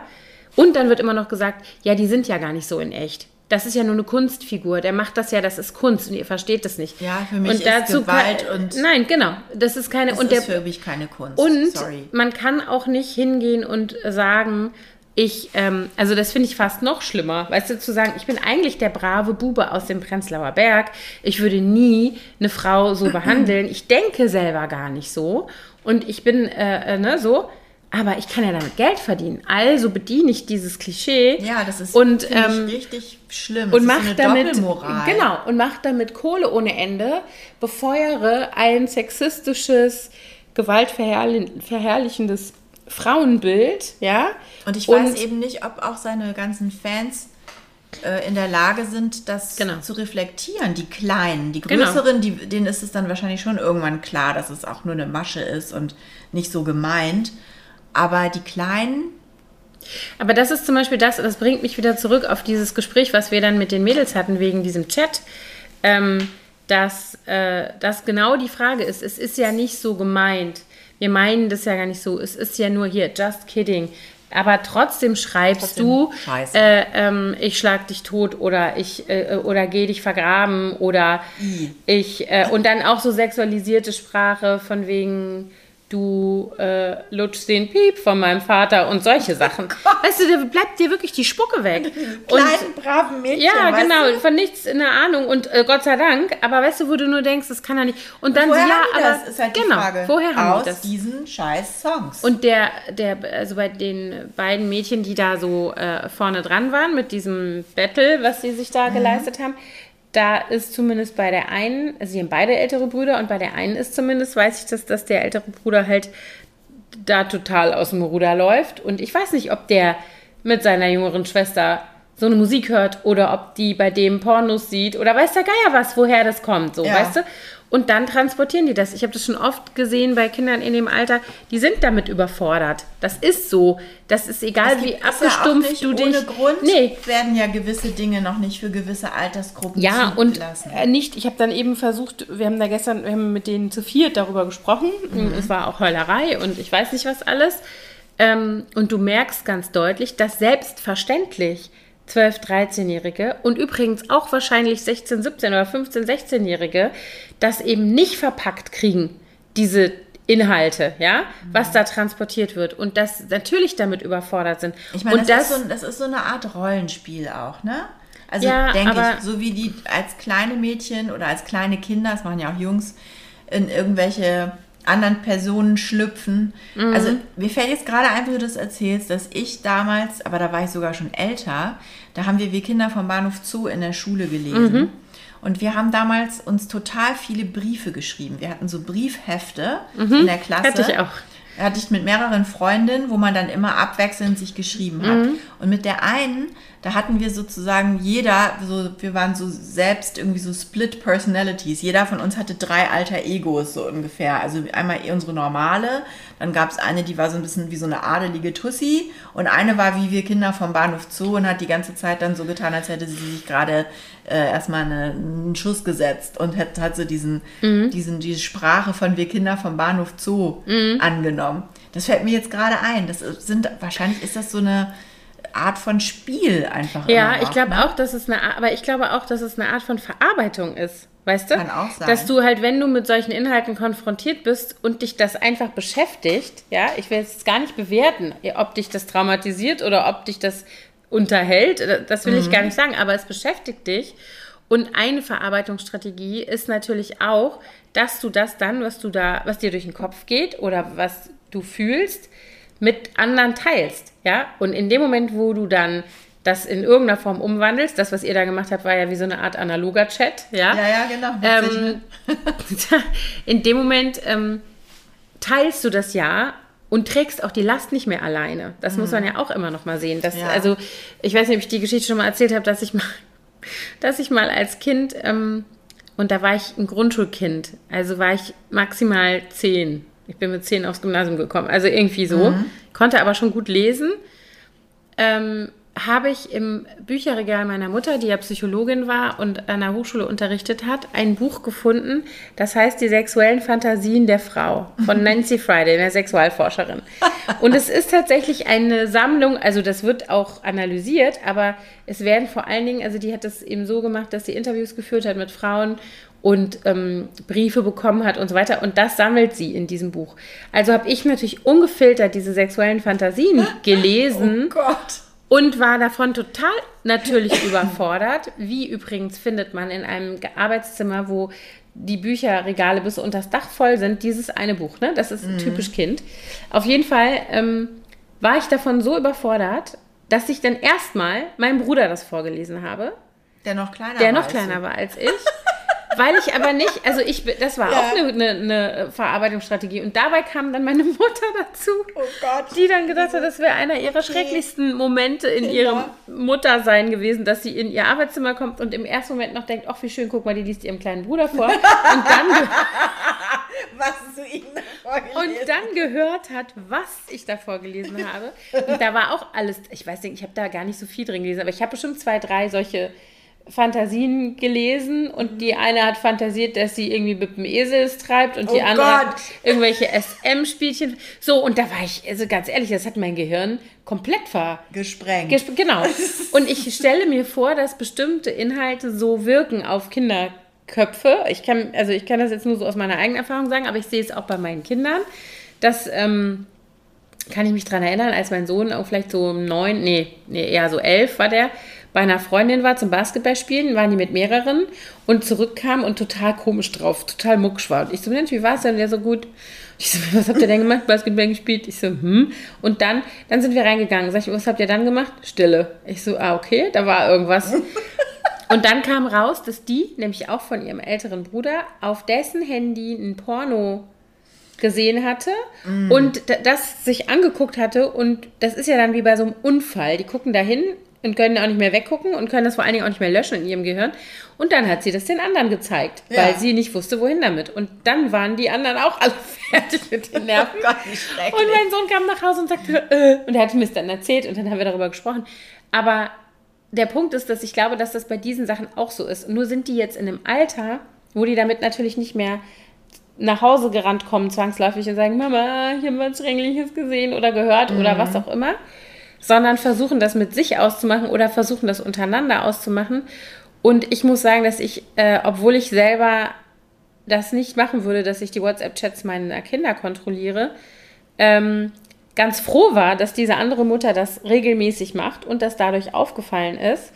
und dann wird immer noch gesagt, ja, die sind ja gar nicht so in echt. Das ist ja nur eine Kunstfigur. Der macht das ja, das ist Kunst und ihr versteht das nicht. Ja, für mich und ist dazu Gewalt kann, und- Nein, genau. Das ist keine. das und ist der, für mich keine Kunst. und Sorry. man kann auch nicht hingehen und sagen, ich, ähm, also das finde ich fast noch schlimmer, weißt du, zu sagen, ich bin eigentlich der brave Bube aus dem Prenzlauer Berg, ich würde nie eine Frau so behandeln, ich denke selber gar nicht so und ich bin, äh, äh, ne, so, aber ich kann ja damit Geld verdienen, also bediene ich dieses Klischee Ja, das ist und, ähm, ich richtig schlimm. und macht so damit genau und macht damit Kohle ohne Ende, befeuere ein sexistisches, gewaltverherrlichendes Frauenbild, ja. Und ich weiß eben nicht, ob auch seine ganzen Fans äh, in der Lage sind, das Genau. zu reflektieren. Die Kleinen, die Genau. Größeren, die, denen ist es dann wahrscheinlich schon irgendwann klar, dass es auch nur eine Masche ist und nicht so gemeint. Aber die Kleinen, Aber das ist zum Beispiel das, das bringt mich wieder zurück auf dieses Gespräch, was wir dann mit den Mädels hatten wegen diesem Chat, ähm, dass äh, das genau die Frage ist. Es ist ja nicht so gemeint. Wir meinen das ja gar nicht so. Es ist ja nur hier, just kidding. Aber trotzdem schreibst Trotzdem du, äh, ähm, ich schlag dich tot oder ich äh, oder geh dich vergraben oder I. ich äh, und dann auch so sexualisierte Sprache von wegen du äh, lutschst den Piep von meinem Vater und solche Sachen. weißt du, da bleibt dir wirklich die Spucke weg. kleinen, braven Mädchen. ja, genau, Du? von nichts in der Ahnung und äh, Gott sei Dank, aber weißt du, wo du nur denkst, das kann er nicht. Und dann Woher so, ja, haben die aber das, ist halt die genau, Frage. woher haben Aus die das? diesen scheiß Songs. Und der, der, also bei den beiden Mädchen, die da so äh, vorne dran waren mit diesem Battle, was sie sich Mhm. da geleistet haben, da ist zumindest bei der einen, also sie haben beide ältere Brüder und bei der einen ist zumindest, weiß ich, dass, dass der ältere Bruder halt da total aus dem Ruder läuft. Und ich weiß nicht, ob der mit seiner jüngeren Schwester so eine Musik hört oder ob die bei dem Pornos sieht oder weiß der Geier was, woher das kommt, so, Ja. weißt du? Und dann transportieren die das. Ich habe das schon oft gesehen bei Kindern in dem Alter, die sind damit überfordert. Das ist so. Das ist egal, Es wie ja abgestumpft nicht du dich. Ohne Grund Nee, werden ja gewisse Dinge noch nicht für gewisse Altersgruppen ja, und äh, nicht, ich habe dann eben versucht, wir haben da gestern, wir haben mit denen zu viert darüber gesprochen. Mhm. Es war auch Heulerei und ich weiß nicht was alles. Ähm, und du merkst ganz deutlich, dass selbstverständlich 12-, 13-Jährige und übrigens auch wahrscheinlich 16-, 17- oder 15-, 16-Jährige das eben nicht verpackt kriegen, diese Inhalte, ja, was da transportiert wird und das natürlich damit überfordert sind. Ich meine, und das, ist so, das ist so eine Art Rollenspiel auch, ne? Also Ja, denke ich, so wie die als kleine Mädchen oder als kleine Kinder, das machen ja auch Jungs, in irgendwelche anderen Personen schlüpfen. Mhm. Also mir fällt jetzt gerade ein, wie du das erzählst, dass ich damals, aber da war ich sogar schon älter, da haben wir Wir Kinder vom Bahnhof Zoo in der Schule gelesen. Mhm. Und wir haben damals uns total viele Briefe geschrieben. Wir hatten so Briefhefte in der Klasse. Mhm. Hatte ich auch. hatte ich mit mehreren Freundinnen, wo man dann immer abwechselnd sich geschrieben hat. Mhm. Und mit der einen, da hatten wir sozusagen jeder, so, wir waren so selbst irgendwie so Split Personalities. Jeder von uns hatte drei alter Egos so ungefähr. Also einmal unsere normale, dann gab es eine, die war so ein bisschen wie so eine adelige Tussi und eine war wie wir Kinder vom Bahnhof Zoo und hat die ganze Zeit dann so getan, als hätte sie sich gerade äh, erstmal eine, einen Schuss gesetzt und hat, hat so diesen, diesen, diese Sprache von wir Kinder vom Bahnhof Zoo angenommen. Das fällt mir jetzt gerade ein. Das sind, wahrscheinlich ist das so eine Art von Spiel einfach. Ja, ich glaube ne? auch, dass es eine, Art- aber ich glaube auch, dass es eine Art von Verarbeitung ist. Weißt du? Kann auch sein. Dass du halt, wenn du mit solchen Inhalten konfrontiert bist und dich das einfach beschäftigt, ja, ich will jetzt gar nicht bewerten, ob dich das traumatisiert oder ob dich das unterhält, äh, das will ich gar nicht sagen, aber es beschäftigt dich. Und eine Verarbeitungsstrategie ist natürlich auch, dass du das dann, was du da, was dir durch den Kopf geht oder was du fühlst, mit anderen teilst, ja. Und in dem Moment, wo du dann das in irgendeiner Form umwandelst, das, was ihr da gemacht habt, war ja wie so eine Art analoger Chat, ja. Ja, ja, genau. Ähm, in dem Moment ähm, teilst du das ja und trägst auch die Last nicht mehr alleine. Das muss man ja auch immer noch mal sehen. Das, Ja. Also ich weiß nicht, ob ich die Geschichte schon mal erzählt habe, dass ich mal, dass ich mal als Kind ähm, und da war ich ein Grundschulkind, also war ich maximal zehn. Ich bin mit zehn aufs Gymnasium gekommen, also irgendwie so. Konnte aber schon gut lesen. Ähm, habe ich im Bücherregal meiner Mutter, die ja Psychologin war und an der Hochschule unterrichtet hat, ein Buch gefunden, das heißt Die sexuellen Fantasien der Frau von Nancy Friday, einer Sexualforscherin. Und es ist tatsächlich eine Sammlung, also das wird auch analysiert, aber es werden vor allen Dingen, also die hat das eben so gemacht, dass sie Interviews geführt hat mit Frauen und ähm, Briefe bekommen hat und so weiter. Und das sammelt sie in diesem Buch. Also habe ich natürlich ungefiltert diese sexuellen Fantasien gelesen Oh Gott. und war davon total natürlich überfordert. Wie übrigens findet man in einem Arbeitszimmer, wo die Bücherregale bis unter das Dach voll sind, dieses eine Buch. Ne? Das ist typisch Kind. Auf jeden Fall ähm, war ich davon so überfordert, dass ich dann erstmal meinem Bruder das vorgelesen habe, Der noch kleiner der noch als kleiner du. war als ich. Weil ich aber nicht, also ich, bin- das war Ja. auch eine, eine, eine Verarbeitungsstrategie. Und dabei kam dann meine Mutter dazu, Oh Gott. die dann gedacht hat, das wäre einer ihrer schrecklichsten Momente in ihrem Ja. Muttersein gewesen, dass sie in ihr Arbeitszimmer kommt und im ersten Moment noch denkt, ach wie schön, guck mal, die liest ihrem kleinen Bruder vor. Und dann, Was du vorgelesen und dann gehört hat, was ich da vorgelesen habe. Und da war auch alles, ich weiß nicht, ich habe da gar nicht so viel drin gelesen, aber ich habe bestimmt zwei, drei solche Fantasien gelesen und die eine hat fantasiert, dass sie irgendwie mit dem Esel es treibt und die Oh andere irgendwelche SM-Spielchen. So, und da war ich, also ganz ehrlich, das hat mein Gehirn komplett ver... gesprengt. Gesp genau. Und ich stelle mir vor, dass bestimmte Inhalte so wirken auf Kinderköpfe. Ich kann, also ich kann das jetzt nur so aus meiner eigenen Erfahrung sagen, aber ich sehe es auch bei meinen Kindern. Das ähm, kann ich mich dran erinnern, als mein Sohn auch vielleicht so neun, nee, nee, eher so elf war der, bei einer Freundin war zum Basketballspielen, waren die mit mehreren und zurückkam und total komisch drauf, total mucksch war. Und ich so, Mensch, wie war es denn? Der so gut. Ich so, was habt ihr denn gemacht? Basketball gespielt? Ich so, hm. Und dann, dann sind wir reingegangen. Sag ich, was habt ihr dann gemacht? Stille. Ich so, ah, okay, da war irgendwas. Und dann kam raus, dass die, nämlich auch von ihrem älteren Bruder, auf dessen Handy ein Porno gesehen hatte und d- das sich angeguckt hatte. Und das ist ja dann wie bei so einem Unfall. Die gucken dahin und können auch nicht mehr weggucken und können das vor allen Dingen auch nicht mehr löschen in ihrem Gehirn. Und dann hat sie das den anderen gezeigt, Ja. weil sie nicht wusste, wohin damit. Und dann waren die anderen auch alle fertig mit den Nerven. Oh Gott. Und mein Sohn kam nach Hause und sagte, äh, und er hat mir es dann erzählt und dann haben wir darüber gesprochen. Aber der Punkt ist, dass ich glaube, dass das bei diesen Sachen auch so ist. Nur sind die jetzt in einem Alter, wo die damit natürlich nicht mehr nach Hause gerannt kommen, zwangsläufig und sagen, Mama, ich habe was Schreckliches gesehen oder gehört oder was auch immer, sondern versuchen das mit sich auszumachen oder versuchen das untereinander auszumachen. Und ich muss sagen, dass ich, äh, obwohl ich selber das nicht machen würde, dass ich die WhatsApp-Chats meiner Kinder kontrolliere, ähm, ganz froh war, dass diese andere Mutter das regelmäßig macht und das dadurch aufgefallen ist,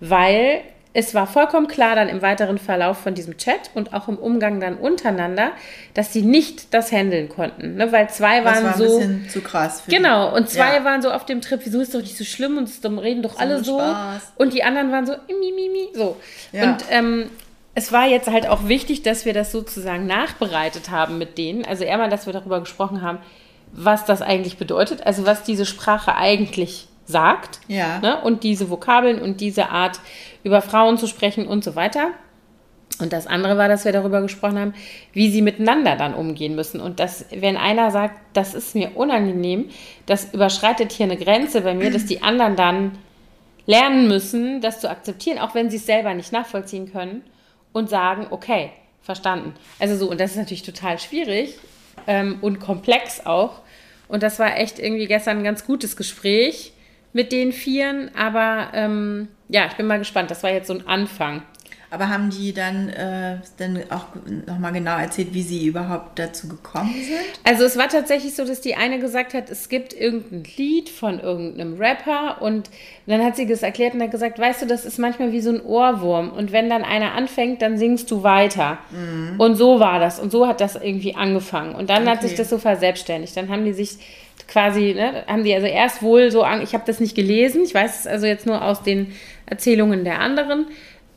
weil es war vollkommen klar dann im weiteren Verlauf von diesem Chat und auch im Umgang dann untereinander, dass sie nicht das handeln konnten, ne? weil zwei das waren war ein so bisschen zu krass. Für Genau, und zwei Ja. waren so auf dem Trip, wieso ist doch nicht so schlimm und es reden doch alle ein so. Spaß. Und die anderen waren so, mi, mi, mi, so. Ja. Und ähm, es war jetzt halt auch wichtig, dass wir das sozusagen nachbereitet haben mit denen. Also einmal, dass wir darüber gesprochen haben, was das eigentlich bedeutet, also was diese Sprache eigentlich sagt. Ja. Ne? Und diese Vokabeln und diese Art, über Frauen zu sprechen und so weiter. Und das andere war, dass wir darüber gesprochen haben, wie sie miteinander dann umgehen müssen. Und dass, wenn einer sagt, das ist mir unangenehm, das überschreitet hier eine Grenze bei mir, dass die anderen dann lernen müssen, das zu akzeptieren, auch wenn sie es selber nicht nachvollziehen können und sagen, okay, verstanden. Also so, und das ist natürlich total schwierig ähm, und komplex auch. Und das war echt irgendwie gestern ein ganz gutes Gespräch mit den Vieren, aber ähm, ja, ich bin mal gespannt. Das war jetzt so ein Anfang. Aber haben die dann, äh, dann auch nochmal genau erzählt, wie sie überhaupt dazu gekommen sind? Also es war tatsächlich so, dass die eine gesagt hat, es gibt irgendein Lied von irgendeinem Rapper und dann hat sie das erklärt und hat gesagt, weißt du, das ist manchmal wie so ein Ohrwurm und wenn dann einer anfängt, dann singst du weiter. Mhm. Und so war das und so hat das irgendwie angefangen und dann okay. hat sich das so verselbstständigt. Dann haben die sich quasi, ne, haben die also erst wohl so, ich habe das nicht gelesen, ich weiß es also jetzt nur aus den Erzählungen der anderen,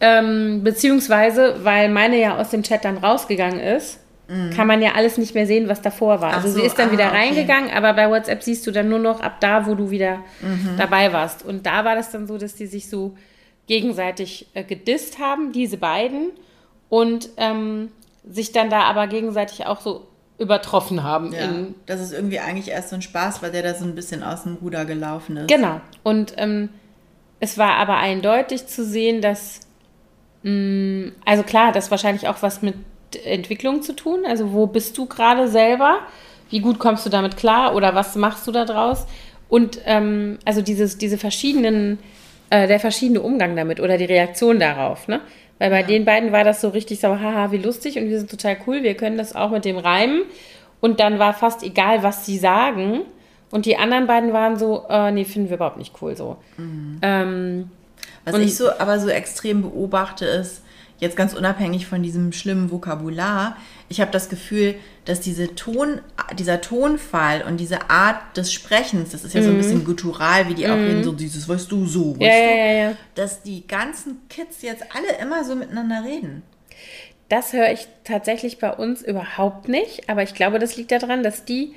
ähm, beziehungsweise, weil meine ja aus dem Chat dann rausgegangen ist, mhm. kann man ja alles nicht mehr sehen, was davor war. Ach also so, sie ist dann ah, wieder reingegangen, okay. aber bei WhatsApp siehst du dann nur noch ab da, wo du wieder mhm. dabei warst. Und da war das dann so, dass die sich so gegenseitig äh, gedisst haben, diese beiden, und ähm, sich dann da aber gegenseitig auch so übertroffen haben. Ja, das ist irgendwie eigentlich erst so ein Spaß, weil der da so ein bisschen aus dem Ruder gelaufen ist. Genau. Und ähm, es war aber eindeutig zu sehen, dass Mm, also klar, das wahrscheinlich auch was mit Entwicklung zu tun. Also wo bist du gerade selber? Wie gut kommst du damit klar oder was machst du da draus? Und ähm, also dieses, diese verschiedenen, äh, der verschiedene Umgang damit oder die Reaktion darauf, ne? Weil bei ja. den beiden war das so richtig so, haha, wie lustig und wir sind total cool, wir können das auch mit dem Reimen. Und dann war fast egal, was sie sagen. Und die anderen beiden waren so, äh, nee, finden wir überhaupt nicht cool so. Mhm. Ähm, was ich so aber so extrem beobachte ist, jetzt ganz unabhängig von diesem schlimmen Vokabular, ich habe das Gefühl, dass diese Ton, dieser Tonfall und diese Art des Sprechens, das ist ja mhm. so ein mhm. bisschen guttural, wie die mhm. auch reden, so dieses, weißt du, so, weißt ja, du, ja, ja, dass die ganzen Kids jetzt alle immer so miteinander reden. Das höre ich tatsächlich bei uns überhaupt nicht, aber ich glaube, das liegt daran, dass die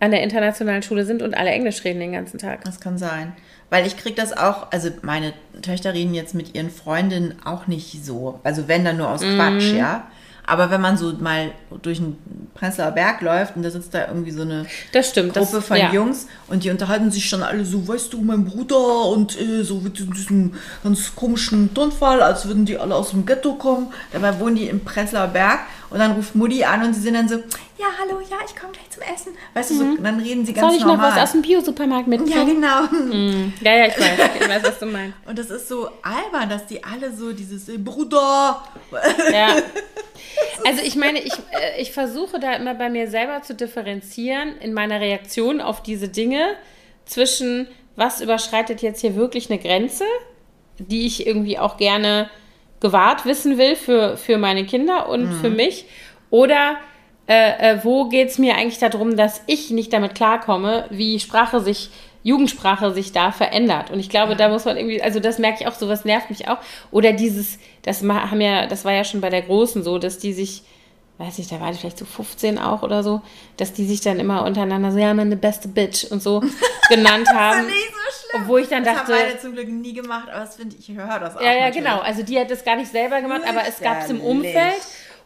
an der internationalen Schule sind und alle Englisch reden den ganzen Tag. Das kann sein. Weil ich kriege das auch, also meine Töchter reden jetzt mit ihren Freundinnen auch nicht so. Also wenn dann nur aus mhm. Quatsch, ja. Aber wenn man so mal durch einen Prenzlauer Berg läuft und da sitzt da irgendwie so eine stimmt, Gruppe das, von ja. Jungs und die unterhalten sich schon alle so, weißt du, mein Bruder und äh, so mit diesem ganz komischen Tonfall, als würden die alle aus dem Ghetto kommen. Dabei wohnen die im Prenzlauer Berg und dann ruft Mutti an und sie sind dann so, ja, hallo, ja, ich komme gleich zum Essen. Weißt mhm. du, so, mhm. dann reden sie ganz normal. Soll ich normal. noch was aus dem Bio-Supermarkt mitbringen? Ja, genau. Mhm. Ja, ja, ich weiß, ich weiß, was du meinst. Und das ist so albern, dass die alle so dieses äh, Bruder. Ja. Also ich meine, ich, äh, ich versuche da immer bei mir selber zu differenzieren in meiner Reaktion auf diese Dinge zwischen, was überschreitet jetzt hier wirklich eine Grenze, die ich irgendwie auch gerne gewahrt wissen will für, für meine Kinder und mhm. für mich? Oder äh, äh, wo geht es mir eigentlich darum, dass ich nicht damit klarkomme, wie Sprache sich, Jugendsprache sich da verändert? Und ich glaube, ja. da muss man irgendwie, also das merke ich auch, sowas nervt mich auch. Oder dieses, das haben ja, das war ja schon bei der Großen so, dass die sich weiß ich, da war die vielleicht so 15 auch oder so, dass die sich dann immer untereinander so, ja, meine beste Bitch und so genannt haben. das ist nicht so schlimm. Obwohl ich dann das dachte. Das haben beide zum Glück nie gemacht, aber das finde ich, ich höre das auch. Ja, ja, natürlich. genau. Also die hat das gar nicht selber gemacht, aber es gab es im Umfeld.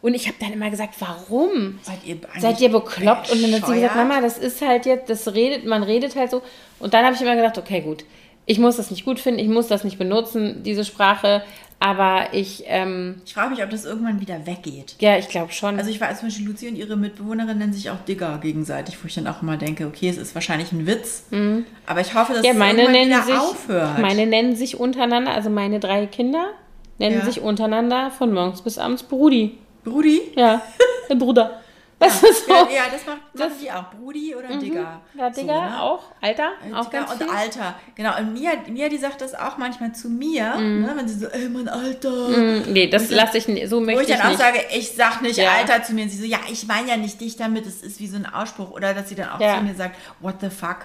Und ich habe dann immer gesagt, warum? Seid ihr, Seid ihr bekloppt? Und dann hat sie gesagt, Mama, das ist halt jetzt, das redet, man redet halt so. Und dann habe ich immer gedacht, okay, gut, ich muss das nicht gut finden, ich muss das nicht benutzen, diese Sprache. Aber ich. Ähm, ich frage mich, ob das irgendwann wieder weggeht. Ja, ich glaube schon. Also ich weiß zum Beispiel, Lucy und ihre Mitbewohnerin nennen sich auch Digger gegenseitig, wo ich dann auch immer denke, okay, es ist wahrscheinlich ein Witz. Mhm. Aber ich hoffe, dass ja, es irgendwann wieder sich, aufhört. Meine nennen sich untereinander, also meine drei Kinder nennen ja. sich untereinander von morgens bis abends Brudi. Brudi? Ja, der Bruder. Das ja, ist so. Ja, das macht, das die auch. Brudi oder mhm. Digger. Ja, Digger so, ne? auch. Alter, äh, auch Digger ganz und viel. Alter. Genau. Und Mia, Mia, die sagt das auch manchmal zu mir, mhm. ne, wenn sie so, ey, mein Alter. Mhm. Nee, das lasse ich nicht. So möchte ich nicht. Wo ich dann auch sage, ich sag nicht ja. Alter zu mir. Und sie so, ja, ich meine ja nicht dich damit. Das ist wie so ein Ausspruch. Oder dass sie dann auch ja. zu mir sagt, what the fuck?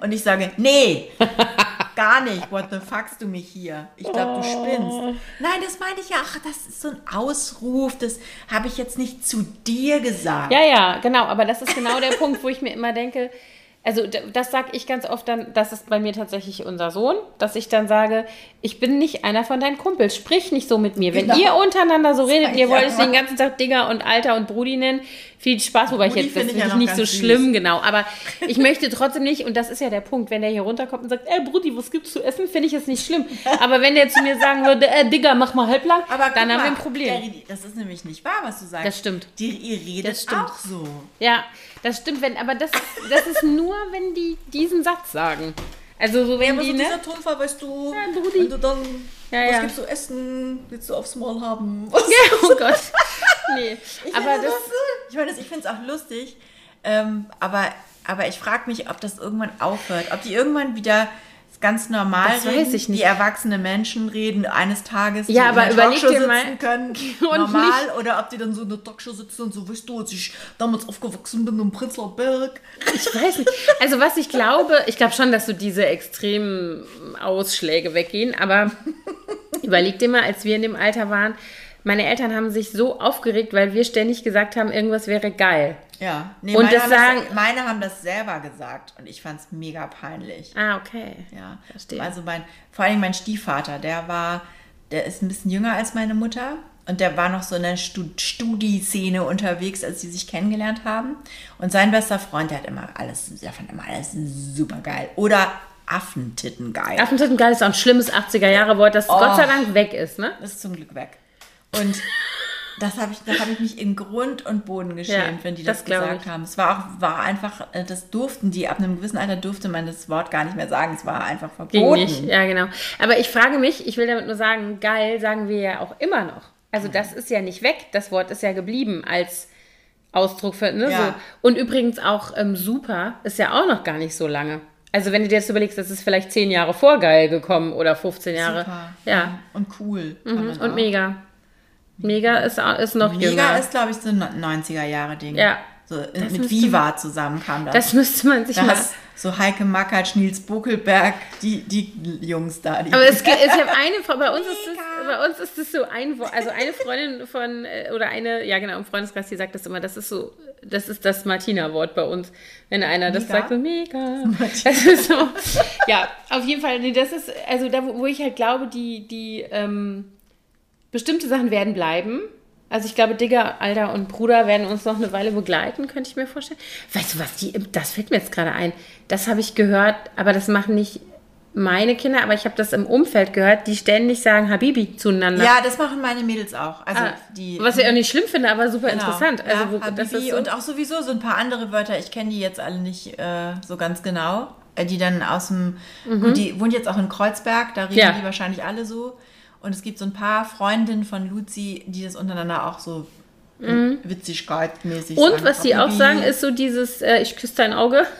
Und ich sage, nee, gar nicht. What the fuckst du mich hier? Ich glaube, du spinnst. Nein, das meine ich ja. Ach, das ist so ein Ausruf. Das habe ich jetzt nicht zu dir gesagt. Ja, ja, genau. Aber das ist genau der Punkt, wo ich mir immer denke, also das sage ich ganz oft dann, das ist bei mir tatsächlich unser Sohn, dass ich dann sage, ich bin nicht einer von deinen Kumpels, sprich nicht so mit mir. Wenn genau. ihr untereinander so redet, ihr wollt es den ganzen Tag Digger und Alter und Brudi nennen, viel Spaß, wobei Brudi ich jetzt, das finde ich ja nicht so süß. schlimm, genau, aber ich möchte trotzdem nicht, und das ist ja der Punkt, wenn der hier runterkommt und sagt, ey Brudi, was gibt's zu essen, finde ich es nicht schlimm. Aber wenn der zu mir sagen würde, äh, Digger, mach mal halblang, aber dann haben wir ein Problem. das ist nämlich nicht wahr, was du sagst. Das stimmt. Die, ihr redet auch so. Ja, das stimmt, wenn, aber das, das ist nur, wenn die diesen Satz sagen. Also so wenn aber die, so ne? dieser Tonfall, weißt du, Ja, Brudi. wenn du dann, Ja, was ja. gibst du essen, willst du aufs Maul haben? Was? Ja, oh Gott. Nee, Ich aber das... so, ich meine, das- ich finde es auch lustig, ähm, aber, aber ich frage mich, ob das irgendwann aufhört, ob die irgendwann wieder ganz normal Das weiß reden, ich nicht. wie erwachsene Menschen reden eines Tages, Ja, die aber in Talkshow dir mal- sitzen können, normal, oder ob die dann so in der Talkshow sitzen und so, weißt du, als ich damals aufgewachsen bin im Prenzlauer Berg. Ich weiß nicht. Also was ich glaube, ich glaube schon, dass so diese extremen Ausschläge weggehen, aber überleg dir mal, als wir in dem Alter waren, meine Eltern haben sich so aufgeregt, weil wir ständig gesagt haben, irgendwas wäre geil. Ja, nee, Und meine, das haben sagen- das, meine haben das selber gesagt und ich fand es mega peinlich. Ah, okay. Ja, Verstehe. Also mein, vor allem mein Stiefvater, der war, der ist ein bisschen jünger als meine Mutter und der war noch so in der Stud Studi-Szene unterwegs, als sie sich kennengelernt haben. Und sein bester Freund, der hat immer alles, der fand immer alles super geil. Oder Affentitten geil. Affentitten geil ist auch ein schlimmes 80er-Jahre-Wort, das Gott sei Dank weg ist, ne? Das ist zum Glück weg. Und das habe ich, da habe ich mich in Grund und Boden geschämt, Ja, wenn die das das, gesagt haben. Es war auch, war einfach, äh, das durften die, ab einem gewissen Alter durfte man das Wort gar nicht mehr sagen. Es war einfach Ging verboten. nicht. Ja, genau. Aber ich frage mich, ich will damit nur sagen, geil sagen wir ja auch immer noch. Also das ist ja nicht weg, das Wort ist ja geblieben als Ausdruck für, ne? Ja. So. Und übrigens auch ähm, super ist ja auch noch gar nicht so lange. Also wenn du dir jetzt überlegst, das ist vielleicht zehn Jahre vor geil gekommen oder 15 Jahre. Super. Ja. Und cool. Mhm. Und auch. mega. Mega ist, ist noch Mega jünger. ist, glaube ich, so ein 90er-Jahre-Ding. Ja. So, Das mit Viva zusammen kam das. das müsste man sich da mal. so Heike Mackert, Nils Buckelberg, die, die Jungs da. Die Aber es gibt, ich habe eine Frau, bei uns ist Mega. das, bei uns ist das so ein Wort, also eine Freundin von, äh, oder eine, ja genau, im Freundeskreis, die sagt das immer, das ist so, das ist das Martina-Wort bei uns. Wenn einer das Mega? sagt, so mega. Das ist so, ja, auf jeden Fall, nee, das ist, also da, wo wo ich halt glaube, die, die, ähm, bestimmte Sachen werden bleiben. Also ich glaube, Digger, Alter und Bruder werden uns noch eine Weile begleiten, könnte ich mir vorstellen. Weißt du was, die, das fällt mir jetzt gerade ein. Das habe ich gehört, aber das machen nicht meine Kinder, aber ich habe das im Umfeld gehört, die ständig sagen Habibi zueinander. ja, das machen meine Mädels auch. Also Ah, die, was ich auch nicht schlimm finde, aber super Genau. interessant. Also ja, wo, das Habibi so, und auch sowieso so ein paar andere Wörter. Ich kenne die jetzt alle nicht äh, so ganz genau. Äh, die dann aus dem, gut, die wohnt jetzt auch in Kreuzberg, da reden Mhm. Ja. die wahrscheinlich alle so. Und es gibt so ein paar Freundinnen von Luzi, die das untereinander auch so witzigkeitmäßig Mhm. und sagen. was die auch sagen, ist so dieses, äh, ich küsse dein Auge.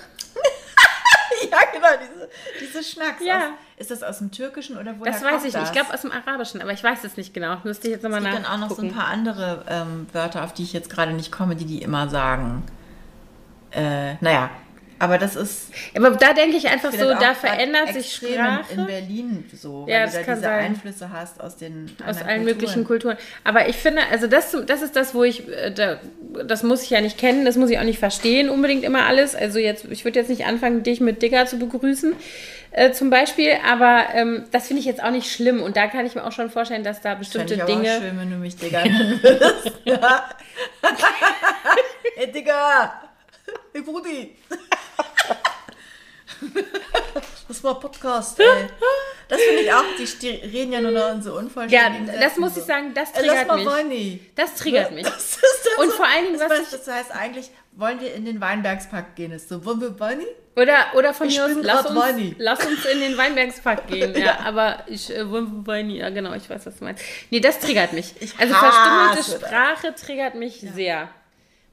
Ja, genau, diese, diese Schnacks. Ja. Aus, ist das aus dem Türkischen oder woher Das weiß ich das? nicht. Ich glaube aus dem Arabischen, aber ich weiß es nicht genau. Müsste ich jetzt nochmal Es gibt nachgucken. dann auch noch so ein paar andere ähm, Wörter, auf die ich jetzt gerade nicht komme, die die immer sagen. Äh, naja, aber das ist Aber da denke ich einfach so, vielleicht da verändert sich Sprache. in Berlin so, Ja, weil das du da diese sein. Einflüsse hast aus den aus allen möglichen Kulturen. Kulturen. Aber ich finde, also das, das ist das, wo ich, äh, da, das muss ich ja nicht kennen, das muss ich auch nicht verstehen unbedingt immer alles. Also jetzt, ich würde jetzt nicht anfangen, dich mit Digger zu begrüßen, äh, zum Beispiel, aber ähm, das finde ich jetzt auch nicht schlimm und da kann ich mir auch schon vorstellen, dass da bestimmte ich aber Dinge. auch schön, wenn du mich Digga nennen würdest. Hey Digga! Hey Brudi! Das war Podcast, ey. Das finde ich auch, die, reden ja nur noch in so Ja, unvollständigen das Sätzen muss so. ich sagen, das lass triggert mal mich. Weini. Das triggert mich. Das Und so, vor allen Dingen, das, was heißt, das heißt eigentlich, wollen wir in den Weinbergspark gehen? Ist so, wollen wir Weini? Oder, oder von Ich mir aus, lass uns, lass uns in den Weinbergspark gehen. ja. aber ich äh, ja genau, ich weiß, was du meinst. Nee, das triggert mich. Ich also verstümmelte das. Sprache triggert mich sehr,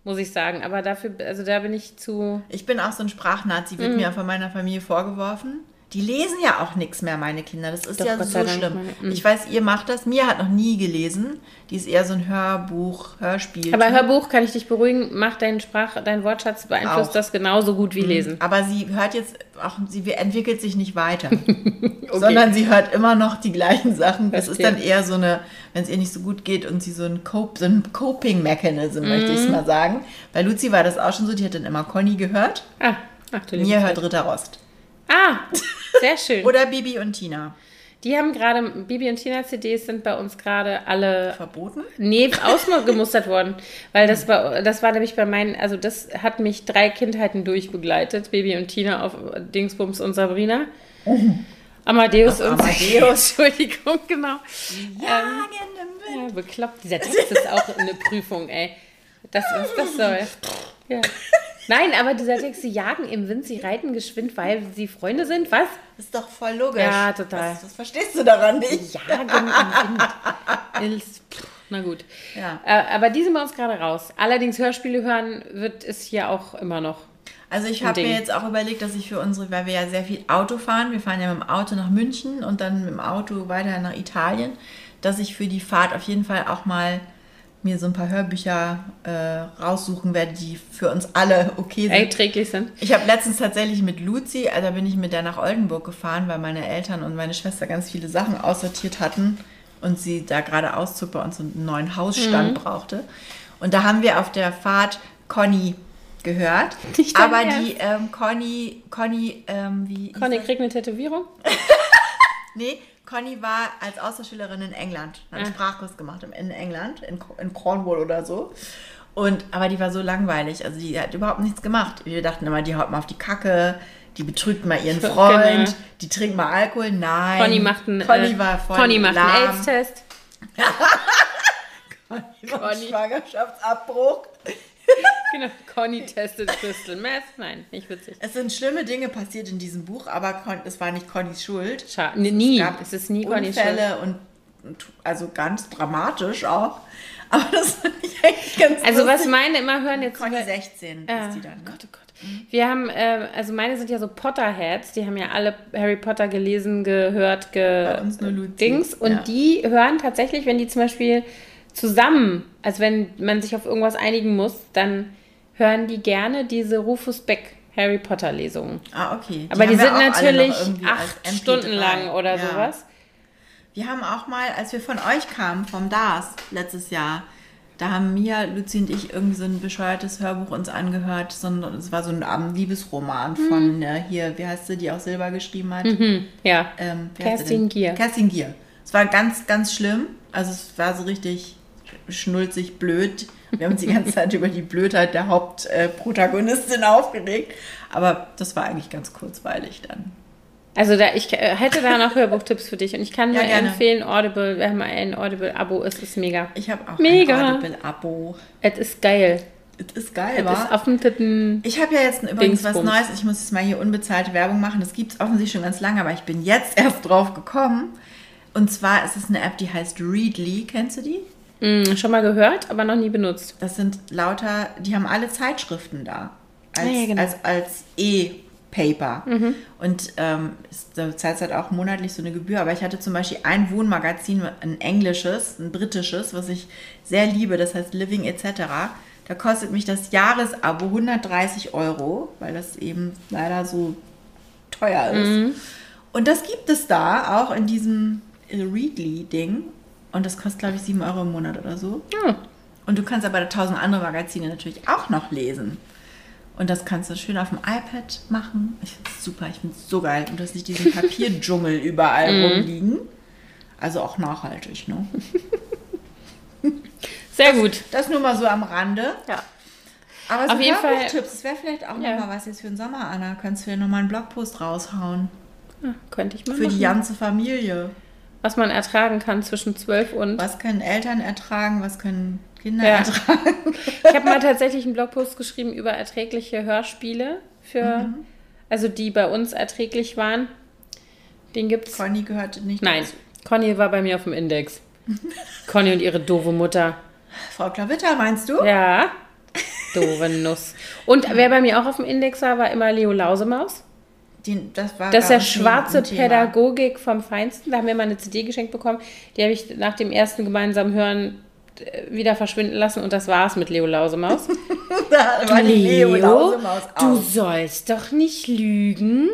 muss ich sagen. Aber dafür, also da bin ich zu. Ich bin auch so ein Sprachnazi, Mhm. wird mir von meiner Familie vorgeworfen. Die lesen ja auch nichts mehr, meine Kinder. Das ist Doch, ja Gott so schlimm. meine- mhm. ich weiß, ihr macht das. Mia hat noch nie gelesen. Die ist eher so ein Hörbuch, Hörspiel. Aber Hörbuch kann ich dich beruhigen, macht deinen Sprach, dein Wortschatz beeinflusst Auch. das genauso gut wie Lesen. Aber sie hört jetzt auch, sie entwickelt sich nicht weiter. Sondern sie hört immer noch die gleichen Sachen. Das ist Verstehe. dann eher so eine, wenn es ihr nicht so gut geht und sie so ein, Cope, so ein Coping-Mechanism, möchte ich es Mhm. mal sagen. Bei Luzi war das auch schon so, die hat dann immer Conny gehört. Ah, ach du Zeit. hört Ritter Rost. Ah, sehr schön. Oder Bibi und Tina. Die haben gerade, Bibi und Tina CDs sind bei uns gerade alle Verboten? Nee, ausgemustert worden. Weil das war, das war nämlich bei meinen, also das hat mich drei Kindheiten durchbegleitet. Baby und Tina auf Dingsbums und Sabrina. Amadeus Auf und Amadeus. Entschuldigung, genau. Im Wind. Ja, bekloppt. Dieser Text ist auch eine Prüfung, ey. Das, was das soll. Ja. Nein, aber dieser Text, sie jagen im Wind, sie reiten geschwind, weil sie Freunde sind. Was? Das ist doch voll logisch. Ja, total. Was, was verstehst du daran nicht? Jagen im Wind. Ist, na gut. Ja. Äh, aber die sind bei uns gerade raus. Allerdings Hörspiele hören wird es hier auch immer noch. Also ich habe mir jetzt auch überlegt, dass ich für unsere, weil wir ja sehr viel Auto fahren, wir fahren ja mit dem Auto nach München und dann mit dem Auto weiter nach Italien, dass ich für die Fahrt auf jeden Fall auch mal mir so ein paar Hörbücher äh, raussuchen werde, die für uns alle okay sind. Erträglich sind. Ich habe letztens tatsächlich mit Luzi, also da bin ich mit der nach Oldenburg gefahren, weil meine Eltern und meine Schwester ganz viele Sachen aussortiert hatten und sie da gerade Auszug bei uns einen neuen Hausstand brauchte. Und da haben wir auf der Fahrt Conny gehört. Aber Ernst? die ähm, Conny, Conny, ähm, wie Conny kriegt eine Tätowierung. Nee, Conny war als Austauschschülerin in England. Hat einen Ah. Sprachkurs gemacht in- England, in, in Cornwall oder so. Und, aber die war so langweilig. Also die hat überhaupt nichts gemacht. Wir dachten immer, die haut mal auf die Kacke, die betrügt mal ihren Genau. Freund, die trinkt mal Alkohol. Nein. Conny macht einen, Conny äh, war voll Conny macht einen lahm. AIDS-Test. Conny Conny. Schwangerschaftsabbruch. Genau. Conny testet Crystal Meth. Nein, nicht witzig. Es sind schlimme Dinge passiert in diesem Buch, aber es war nicht Connys Schuld. Schade. Nee, nie. gab Es ist nie Connys Schuld. Unfälle und, und also ganz dramatisch auch. Aber das fand ich eigentlich ganz Also was lustig. meine immer hören jetzt Conny über- 16 Ah, ist die dann. Ne? Gott, oh Gott. Wir haben, äh, also meine sind ja so Potterheads, die haben ja alle Harry Potter gelesen, gehört, ge Bei uns nur Luzi. Dings. Und Ja. die hören tatsächlich, wenn die zum Beispiel zusammen, also wenn man sich auf irgendwas einigen muss, dann hören die gerne diese Rufus Beck Harry Potter Lesungen. Ah, okay. Aber die, haben wir sind natürlich acht MP3. Stunden lang oder Ja. sowas. Wir haben auch mal, als wir von euch kamen, vom DAS letztes Jahr, da haben Mia, Luzi und ich irgendwie so ein bescheuertes Hörbuch uns angehört. So ein, es war so ein ähm, Liebesroman von äh, hier, wie heißt sie, die auch Silber geschrieben hat? Hm, ja. Ähm, Kerstin? Gier. Kerstin Gier. Es war ganz, ganz schlimm. Also es war so richtig schnulzig blöd. Wir haben uns die ganze Zeit über die Blödheit der Hauptprotagonistin aufgeregt. Aber das war eigentlich ganz kurzweilig dann. Also da, ich äh, hätte da noch Hörbuchtipps für dich und ich kann Ja, nur gerne. empfehlen, Audible, wir haben ein Audible-Abo, es ist mega. Ich habe auch Mega. ein Audible-Abo. Es ist geil. Es ist geil, Es wa? ist Affentitten. Ich habe ja jetzt übrigens was Dingsbums. Neues. Ich muss jetzt mal hier unbezahlte Werbung machen. Das gibt es offensichtlich schon ganz lange, aber ich bin jetzt erst drauf gekommen. Und zwar ist es eine App, die heißt Readly. Kennst du die? Hm, schon mal gehört, aber noch nie benutzt. Das sind lauter, die haben alle Zeitschriften da. Als, Ah, ja, genau. als, als E-Paper. Und ähm, da zahlt halt auch monatlich so eine Gebühr. Aber ich hatte zum Beispiel ein Wohnmagazin, ein englisches, ein britisches, was ich sehr liebe, das heißt Living etc. Da kostet mich das Jahresabo 130 Euro, weil das eben leider so teuer ist. Und das gibt es da auch in diesem Readly-Ding. Und das kostet, glaube ich, 7 Euro im Monat oder so. Hm. Und du kannst aber tausend andere Magazine natürlich auch noch lesen. Und das kannst du schön auf dem iPad machen. Ich finde es super, ich finde es so geil. Und du hast nicht diesen Papierdschungel überall Mhm. rumliegen. Also auch nachhaltig, ne? Sehr gut. Das nur mal so am Rande. Ja. Aber so Auf jeden Fall- Tipps, das wäre vielleicht auch Ja. noch mal was jetzt für den Sommer, Anna. Könntest du ja nochmal einen Blogpost raushauen. Ja, könnte ich mal Für die machen. ganze Familie. Was man ertragen kann zwischen 12 und... Was können Eltern ertragen, was können Kinder Ja. ertragen? Ich habe mal tatsächlich einen Blogpost geschrieben über erträgliche Hörspiele, für, Mhm. also die bei uns erträglich waren. Den gibt's. Conny gehörte nicht Nein, dazu. Conny war bei mir auf dem Index. Conny und ihre doofe Mutter. Frau Klavitter, meinst du? Ja. Doofe Nuss. Und wer bei mir auch auf dem Index war, war immer Leo Lausemaus. Die, das war Das ist ja schwarze. Pädagogik vom Feinsten. Da haben wir mal eine CD geschenkt bekommen. Die habe ich nach dem ersten gemeinsamen Hören wieder verschwinden lassen und das war's mit Leo Lausemaus. Da war die Leo Lausemaus du aus. sollst doch nicht lügen.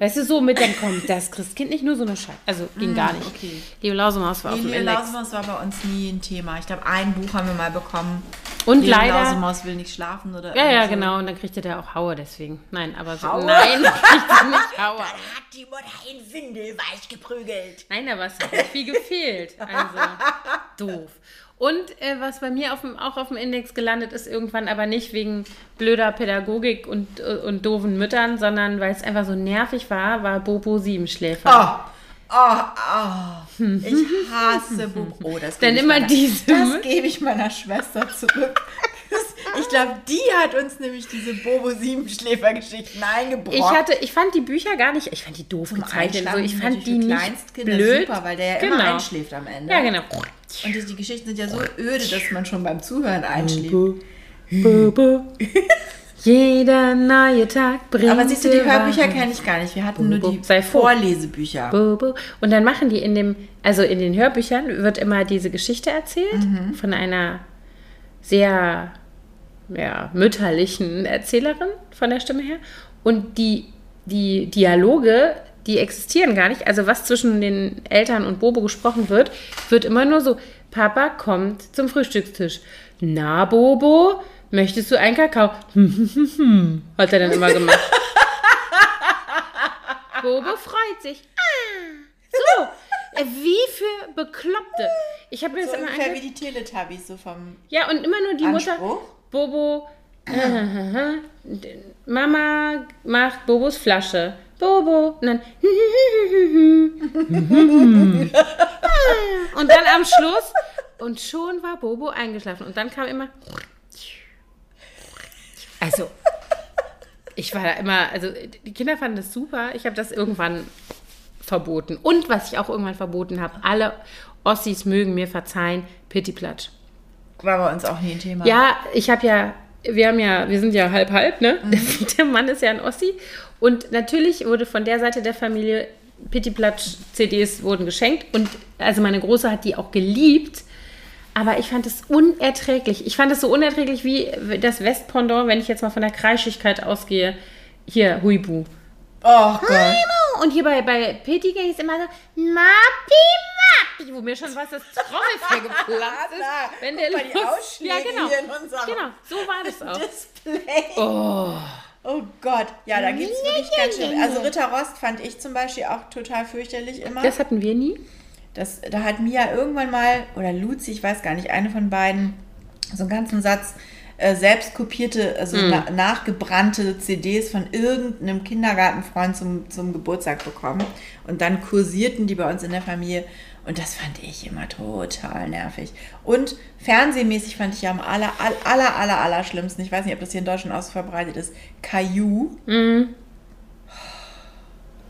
Weißt du, so mit dem kommt das Christkind nicht nur so eine Scheiße. Also ging gar nicht. okay. Leo Lausemaus war auf dem Leo Index. Lausemaus war bei uns nie ein Thema. Ich glaube, ein Buch haben wir mal bekommen. Und Leo leider. Lausemaus will nicht schlafen oder Ja, ja, so. genau. Und dann kriegte der auch Haue deswegen. Nein, aber so. Haue? Nein, kriegte nicht Haue. Hat die Mutter in Windel weich geprügelt. Nein, aber es hat nicht viel gefehlt. Also, doof. Und äh, was bei mir auf dem, auch auf dem Index gelandet ist, irgendwann aber nicht wegen blöder Pädagogik und, äh, und doofen Müttern, sondern weil es einfach so nervig war, war Bobo Siebenschläfer. Oh, oh, oh. Ich hasse Buch. Oh, das ich immer meiner- diese- Das gebe ich meiner Schwester zurück. Ich glaube, die hat uns nämlich diese Bobo Siebenschläfer-Geschichten eingebracht. Ich hatte, ich fand die Bücher gar nicht, ich fand die doof gezeichnet. So, ich fand die nicht blöd. super, weil der ja genau. immer einschläft am Ende. Ja, genau. Und die, die Geschichten sind ja so öde, dass man schon beim Zuhören einschläft. Bobo. Jeder neue Tag bringt Aber siehst du, die Hörbücher kenne ich gar nicht. Wir hatten nur die Sei. Vorlesebücher. Und dann machen die in dem, also in den Hörbüchern wird immer diese Geschichte erzählt von einer sehr ja, mütterlichen Erzählerin von der Stimme her. Und die, die Dialoge, die existieren gar nicht. Also was zwischen den Eltern und Bobo gesprochen wird, wird immer nur so, Papa kommt zum Frühstückstisch. Na, Bobo, möchtest du einen Kakao? Hat er dann immer gemacht. Bobo freut sich. Ah, so, äh, wie für Bekloppte. Ich habe mir So das immer ungefähr wie die Teletubbies, so vom Ja, und immer nur die Mutter. Anspruch. Bobo, Mama macht Bobos Flasche. Bobo. Und dann. Und dann am Schluss. Und schon war Bobo eingeschlafen. Und dann kam immer. Also. Ich war da immer, also die Kinder fanden das super. Ich habe das irgendwann verboten. Und was ich auch irgendwann verboten habe, alle Ossis mögen mir verzeihen, Pittiplatsch. War bei uns auch nie ein Thema. Ja, ich habe ja, wir haben ja, wir sind ja halb halb, ne? Der Mann ist ja ein Ossi. Und natürlich wurde von der Seite der Familie Pittiplatsch-CDs wurden geschenkt. Und also meine Große hat die auch geliebt. Aber ich fand es unerträglich. Ich fand es so unerträglich wie das Westpendant, wenn ich jetzt mal von der Kreischigkeit ausgehe. Hier, Huibu. Oh Gott. Und hier bei, bei Pitti ging es immer so, Mappi, Mappi, wo mir schon was das Trommelfell geplatzt ist. Wenn guck der mal die Ausschläge ja, genau. hier in unserem Genau, so war das auch. Display. Oh. Oh Gott, ja, da gibt es wirklich ganz schön. Also Ritter Rost fand ich zum Beispiel auch total fürchterlich immer. Das hatten wir nie. Das, da hat Mia irgendwann mal, oder Luzi, ich weiß gar nicht, eine von beiden, so einen ganzen Satz äh, selbst kopierte, also na, nachgebrannte CDs von irgendeinem Kindergartenfreund zum, zum Geburtstag bekommen. Und dann kursierten die bei uns in der Familie. Und das fand ich immer total nervig. Und fernsehmäßig fand ich ja am aller, aller, aller, aller, schlimmsten, ich weiß nicht, ob das hier in Deutschland auch so verbreitet ist, Caillou.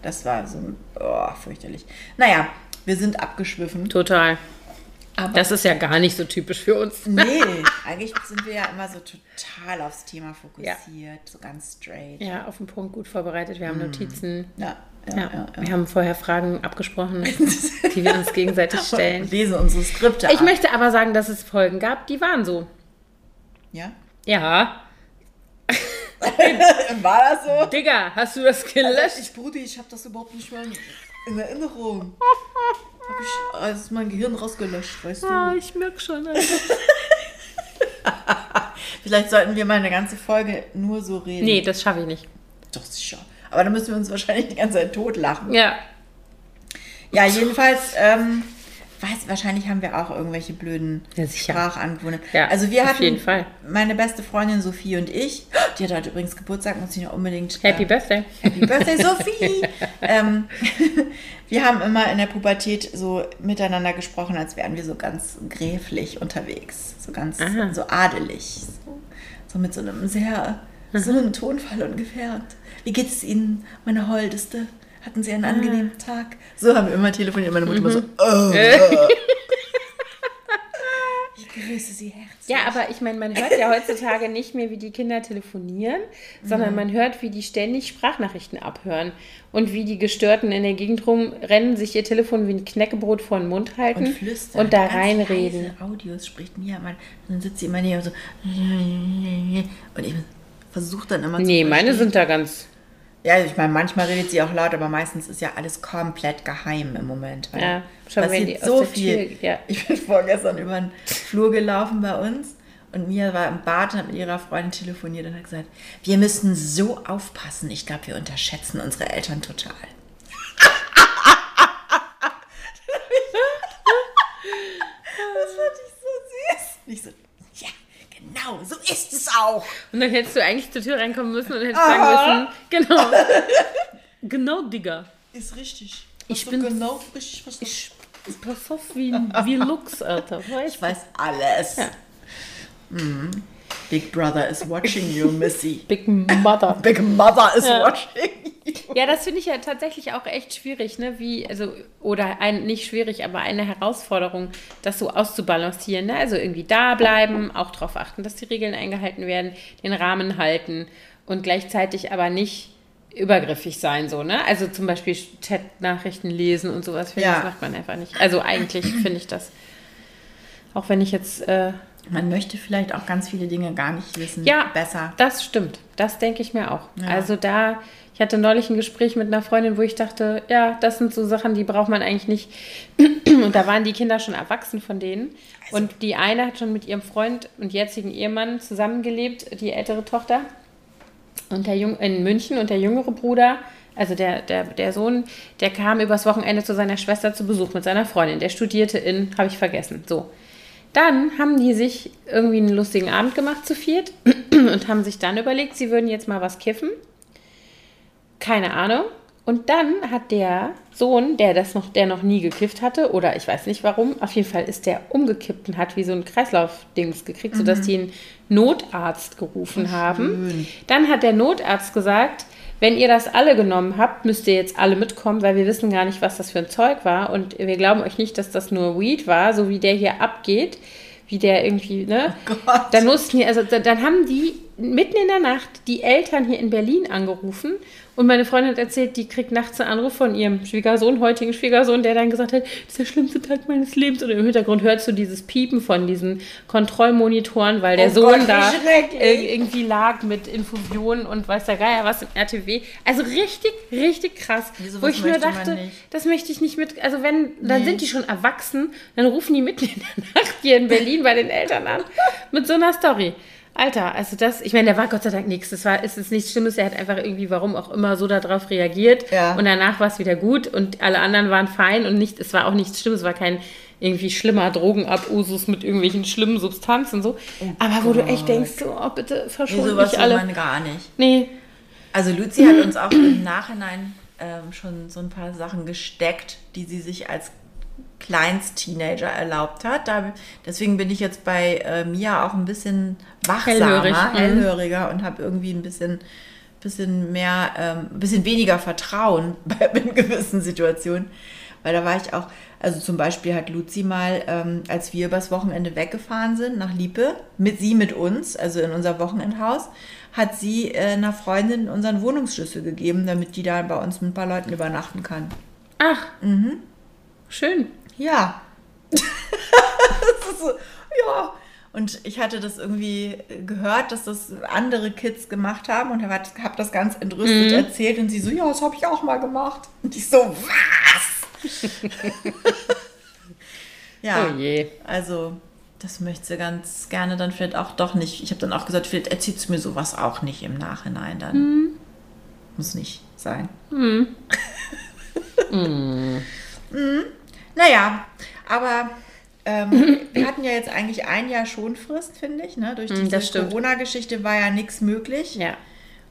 Das war so oh, fürchterlich. Naja, wir sind abgeschwiffen. Total. Aber Das ist ja gar nicht so typisch für uns. nee, eigentlich sind wir ja immer so total aufs Thema fokussiert, so ganz straight. Ja, auf den Punkt gut vorbereitet. Wir haben Notizen. Ja, ja, Ja, wir haben vorher Fragen abgesprochen, die wir uns gegenseitig stellen. Lesen unsere Skripte Ich ab. möchte aber sagen, dass es Folgen gab, die waren so. Ja? Ja. War das so? Digga, hast du das gelöscht? Ich, Brudi, ich habe das überhaupt nicht mehr in Erinnerung. Habe ich aus meinem Gehirn rausgelöscht, weißt du? Ah, ich merke schon. Vielleicht sollten wir mal eine ganze Folge nur so reden. Nee, das schaffe ich nicht. Doch, sicher. Aber dann müssen wir uns wahrscheinlich die ganze Zeit totlachen. Ja. Ja, jedenfalls, ähm, weiß, wahrscheinlich haben wir auch irgendwelche blöden Ja. Sprachangewohnheiten. Ja, also wir auf hatten jeden Fall. meine beste Freundin Sophie und ich, die hat heute übrigens Geburtstag, muss ich noch unbedingt. Happy äh, Birthday. Happy Birthday, Sophie! ähm, wir haben immer in der Pubertät so miteinander gesprochen, als wären wir so ganz gräflich unterwegs. So ganz Aha. so adelig. So, so mit so einem sehr, so einem Tonfall ungefähr. Und wie geht es Ihnen, meine Holdeste? Hatten Sie einen Ah. angenehmen Tag? So haben wir immer telefoniert. Meine Mutter immer so, Mhm. oh. Ich grüße Sie herzlich. Ja, aber ich meine, man hört ja heutzutage nicht mehr, wie die Kinder telefonieren, Mhm. sondern man hört, wie die ständig Sprachnachrichten abhören und wie die Gestörten in der Gegend rumrennen, sich ihr Telefon wie ein Knäckebrot vor den Mund halten und flüstern. und da reinreden. Audios spricht Mia mal. Dann sitzt sie immer neben so. Und ich versuche dann immer Nee, zu meine verstehen. sind da ganz. Ja, ich meine, manchmal redet sie auch laut, aber meistens ist ja alles komplett geheim im Moment. Ja, schon wenn passiert die aus so viel. Tür- ja. Ich bin vorgestern über den Flur gelaufen bei uns und Mia war im Bad und hat mit ihrer Freundin telefoniert und hat gesagt, wir müssen so aufpassen. Ich glaube, wir unterschätzen unsere Eltern total. Das fand ich so süß. Nicht so, genau, so ist es auch. Und dann hättest du eigentlich zur Tür reinkommen müssen und hättest sagen müssen, genau. genau, Digga. Ist richtig. Ich bin- genau richtig verstanden. Ich pass auf wie, wie Lux, Alter. Weißt Ich weiß alles. Ja. Mhm. Big Brother is watching you, Missy. Big Mother. Big Mother is Ja. watching you. Ja, das finde ich ja tatsächlich auch echt schwierig, ne? Wie, also, oder ein, nicht schwierig, aber eine Herausforderung, das so auszubalancieren. Ne? Also irgendwie da bleiben, auch darauf achten, dass die Regeln eingehalten werden, den Rahmen halten und gleichzeitig aber nicht übergriffig sein, so, ne? Also zum Beispiel Chat-Nachrichten lesen und sowas, finde ich, Ja. das macht man einfach nicht. Also eigentlich finde ich das, auch wenn ich jetzt äh, Man möchte vielleicht auch ganz viele Dinge gar nicht wissen. Ja, Besser. Das stimmt. Das denke ich mir auch. Ja. Also da, ich hatte neulich ein Gespräch mit einer Freundin, wo ich dachte, ja, das sind so Sachen, die braucht man eigentlich nicht. Und da waren die Kinder schon erwachsen von denen. Also und die eine hat schon mit ihrem Freund und jetzigen Ehemann zusammengelebt, die ältere Tochter. Und der Jung in München und der jüngere Bruder, also der, der, der Sohn, der kam übers Wochenende zu seiner Schwester zu Besuch mit seiner Freundin. Der studierte in, habe ich vergessen, so. Dann haben die sich irgendwie einen lustigen Abend gemacht zu viert und haben sich dann überlegt, sie würden jetzt mal was kiffen. Keine Ahnung. Und dann hat der Sohn, der das noch, der noch nie gekifft hatte, oder ich weiß nicht warum, auf jeden Fall ist der umgekippt und hat wie so ein Kreislaufdings gekriegt, sodass die einen Notarzt gerufen haben. Dann hat der Notarzt gesagt, wenn ihr das alle genommen habt, müsst ihr jetzt alle mitkommen, weil wir wissen gar nicht, was das für ein Zeug war. Und wir glauben euch nicht, dass das nur Weed war, so wie der hier abgeht, wie der irgendwie, ne? Gott. Dann mussten die, also da- dann haben die mitten in der Nacht die Eltern hier in Berlin angerufen und meine Freundin hat erzählt, die kriegt nachts einen Anruf von ihrem Schwiegersohn, heutigen Schwiegersohn, der dann gesagt hat, das ist der schlimmste Tag meines Lebens. Und im Hintergrund hörst du dieses Piepen von diesen Kontrollmonitoren, weil der Oh Sohn Gott, da irgendwie lag mit Infusionen und weiß der Geier was im RTW. Also richtig, richtig krass. Sowas wo ich nur dachte, das möchte ich nicht mit. Also wenn, dann Nee. sind die schon erwachsen, dann rufen die mitten in der Nacht hier in Berlin bei den Eltern an mit so einer Story. Alter, also das, ich meine, der war Gott sei Dank nichts. Das war, es ist nichts Schlimmes. Er hat einfach irgendwie, warum auch immer, so darauf reagiert. Ja. Und danach war es wieder gut und alle anderen waren fein und nicht, es war auch nichts Schlimmes. Es war kein irgendwie schlimmer Drogenabusus mit irgendwelchen schlimmen Substanzen so. Aber wo du echt Oh denkst, so, oh, bitte Nee, verschont sowas mich alle. man gar nicht. Nee, Also Luzi hat uns auch im Nachhinein ähm, schon so ein paar Sachen gesteckt, die sie sich als Kleinst-Teenager erlaubt hat. Da, deswegen bin ich jetzt bei äh, Mia auch ein bisschen wachsamer, Hellhörig, mhm. hellhöriger und habe irgendwie ein bisschen, bisschen mehr, ähm, ein bisschen weniger Vertrauen bei, in gewissen Situationen. Weil da war ich auch, also zum Beispiel hat Luzi mal, ähm, als wir übers Wochenende weggefahren sind nach Liepe, mit sie mit uns, also in unser Wochenendhaus, hat sie äh, einer Freundin unseren Wohnungsschlüssel gegeben, damit die da bei uns mit ein paar Leuten übernachten kann. ach, Mhm. schön. Ja. so, ja. Und ich hatte das irgendwie gehört, dass das andere Kids gemacht haben und habe hab das ganz entrüstet erzählt und sie so, ja, das habe ich auch mal gemacht. Und ich so, was? ja, Oh je. also das möchte sie ganz gerne dann vielleicht auch doch nicht. Ich habe dann auch gesagt, vielleicht erzählt sie mir sowas auch nicht im Nachhinein dann. Muss nicht sein. Mhm. Naja, aber ähm, wir hatten ja jetzt eigentlich ein Jahr Schonfrist, finde ich. Ne? Durch diese das stimmt. Corona-Geschichte war ja nichts möglich. Ja.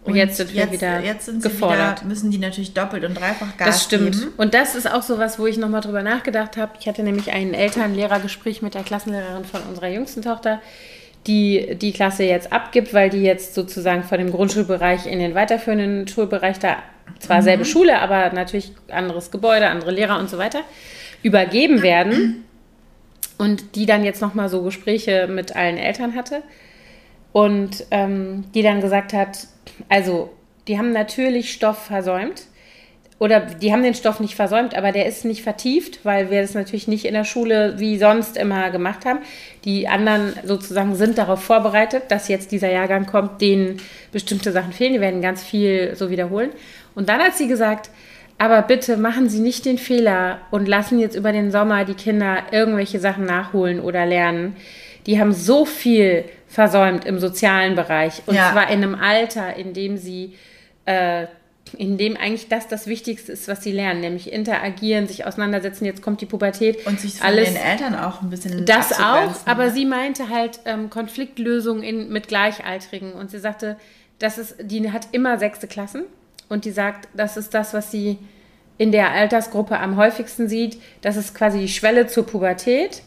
Und, jetzt sind wir jetzt, wieder jetzt sind sie gefordert. Wieder, müssen die natürlich doppelt und dreifach Gas Das stimmt. geben. Und das ist auch so was, wo ich nochmal drüber nachgedacht habe. Ich hatte nämlich ein Eltern-Lehrer-Gespräch mit der Klassenlehrerin von unserer jüngsten Tochter, die die Klasse jetzt abgibt, weil die jetzt sozusagen von dem Grundschulbereich in den weiterführenden Schulbereich da zwar selbe Schule, aber natürlich anderes Gebäude, andere Lehrer und so weiter übergeben werden. Und die dann jetzt nochmal so Gespräche mit allen Eltern hatte. Und ähm, die dann gesagt hat, also die haben natürlich Stoff versäumt. Oder die haben den Stoff nicht versäumt, aber der ist nicht vertieft, weil wir das natürlich nicht in der Schule wie sonst immer gemacht haben. Die anderen sozusagen sind darauf vorbereitet, dass jetzt dieser Jahrgang kommt, denen bestimmte Sachen fehlen. Die werden ganz viel so wiederholen. Und dann hat sie gesagt, aber bitte machen Sie nicht den Fehler und lassen jetzt über den Sommer die Kinder irgendwelche Sachen nachholen oder lernen. Die haben so viel versäumt im sozialen Bereich. Und Ja. zwar in einem Alter, in dem sie, äh, in dem eigentlich das das Wichtigste ist, was sie lernen, nämlich interagieren, sich auseinandersetzen. Jetzt kommt die Pubertät. Und sich von alles den Eltern auch ein bisschen das auch, aber ne? sie meinte halt ähm, Konfliktlösung in, mit Gleichaltrigen und sie sagte, das ist, die hat immer sechste Klassen und die sagt, das ist das, was sie in der Altersgruppe am häufigsten sieht. Das ist quasi die Schwelle zur Pubertät.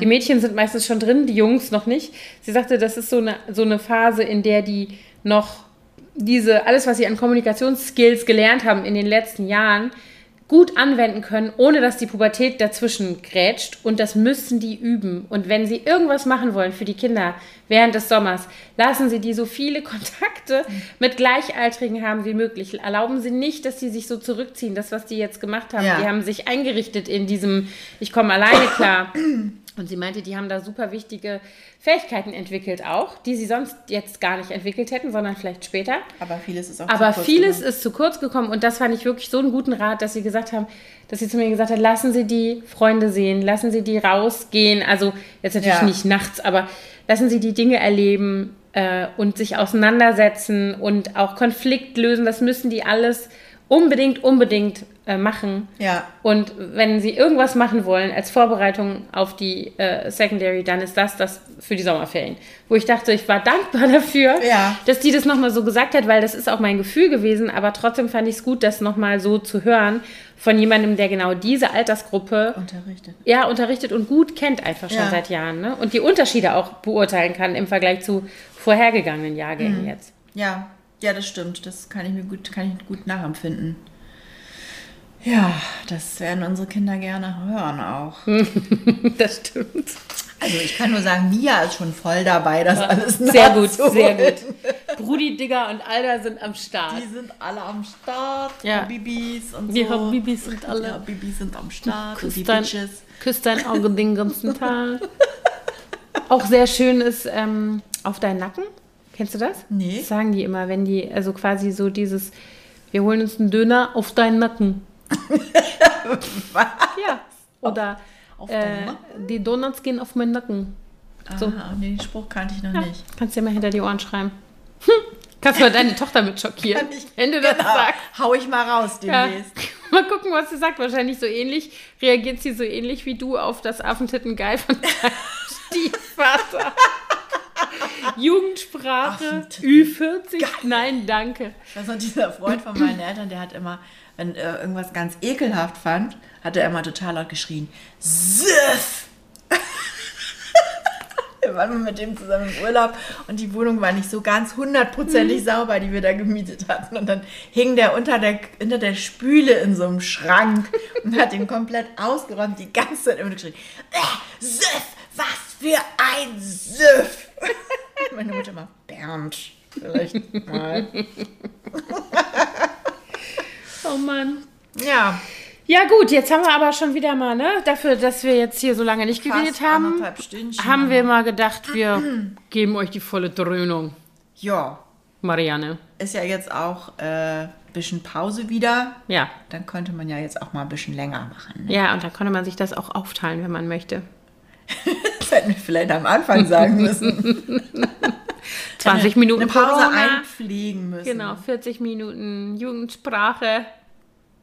Die Mädchen sind meistens schon drin, die Jungs noch nicht. Sie sagte, das ist so eine, so eine Phase, in der die noch diese, alles, was sie an Kommunikationsskills gelernt haben in den letzten Jahren, gut anwenden können, ohne dass die Pubertät dazwischen grätscht. Und das müssen die üben. Und wenn sie irgendwas machen wollen für die Kinder während des Sommers, lassen sie die so viele Kontakte mit Gleichaltrigen haben wie möglich. Erlauben sie nicht, dass sie sich so zurückziehen. Das, was die jetzt gemacht haben, Ja. die haben sich eingerichtet in diesem, ich komme alleine klar. Und sie meinte, die haben da super wichtige Fähigkeiten entwickelt auch, die sie sonst jetzt gar nicht entwickelt hätten, sondern vielleicht später. Aber vieles ist auch Aber zu kurz vieles gekommen. ist zu kurz gekommen und das fand ich wirklich so einen guten Rat, dass sie gesagt haben, dass sie zu mir gesagt hat, lassen Sie die Freunde sehen, lassen Sie die rausgehen, also jetzt natürlich Ja. nicht nachts, aber lassen Sie die Dinge erleben äh, und sich auseinandersetzen und auch Konflikt lösen, das müssen die alles unbedingt, unbedingt äh, machen. Ja. Und wenn sie irgendwas machen wollen als Vorbereitung auf die äh, Secondary, dann ist das das für die Sommerferien. Wo ich dachte, ich war dankbar dafür, Ja. dass die das nochmal so gesagt hat, weil das ist auch mein Gefühl gewesen, aber trotzdem fand ich es gut, das nochmal so zu hören von jemandem, der genau diese Altersgruppe Unterrichtet. ja, unterrichtet und gut kennt einfach schon Ja. seit Jahren. Ne? Und die Unterschiede auch beurteilen kann im Vergleich zu vorhergegangenen Jahrgängen Mhm. jetzt. Ja, ja, das stimmt. Das kann ich mir gut, kann ich gut nachempfinden. Ja, das werden unsere Kinder gerne hören auch. Das stimmt. Also ich kann nur sagen, Mia ist schon voll dabei, das alles Sehr gut, sehr gut. Brudi, Digger und Alda sind am Start. Die sind alle am Start. Ja. Bibis und Die so. Habibis sind alle. Ja, Bibis sind am Start. Und Küsst dein, Bitches. küsst dein Auge den ganzen Tag. Auch sehr schön ist ähm, auf deinen Nacken. Kennst du das? Nee. Das sagen die immer, wenn die, also quasi so dieses, wir holen uns einen Döner auf deinen Nacken. Ja. Oder auf äh, deinen Nacken? die Donuts gehen auf meinen Nacken. So. Ah, den Spruch kannte ich noch Ja, nicht. kannst dir mal hinter die Ohren schreiben. Hm. Kannst mal deine Tochter mit schockieren, Kann ich- wenn du das Genau. sagst. Hau ich mal raus Ja. demnächst. Mal gucken, was sie sagt. Wahrscheinlich so ähnlich. Reagiert sie so ähnlich wie du auf das Affentitten-Geil von deinem Stiefvater. Jugendsprache, Affentitten. Ü40. Nein, danke. Das noch dieser Freund von meinen Eltern, der hat immer, wenn er irgendwas ganz ekelhaft fand, hat er immer total laut geschrien. Siff! Wir waren mal mit dem zusammen im Urlaub und die Wohnung war nicht so ganz hundertprozentig sauber, die wir da gemietet hatten. Und dann hing der unter der, hinter der Spüle in so einem Schrank und hat ihn komplett ausgeräumt, die ganze Zeit immer geschrien. Äh, Siff! Was für ein Siff! Meine Mutter immer, Bernd, vielleicht mal. Oh Mann. Ja, Ja gut, jetzt haben wir aber schon wieder mal, ne, dafür, dass wir jetzt hier so lange nicht geredet fast haben, anderthalb Stündchen. haben wir mal gedacht, wir geben euch die volle Dröhnung, Ja, Marianne. ist ja jetzt auch ein äh, bisschen Pause wieder. Ja. Dann könnte man ja jetzt auch mal ein bisschen länger machen. Ne? Ja, und dann konnte man sich das auch aufteilen, wenn man möchte. Das hätten wir vielleicht am Anfang sagen müssen. 20 Minuten Eine Pause Corona. einpflegen müssen. Genau, 40 Minuten Jugendsprache.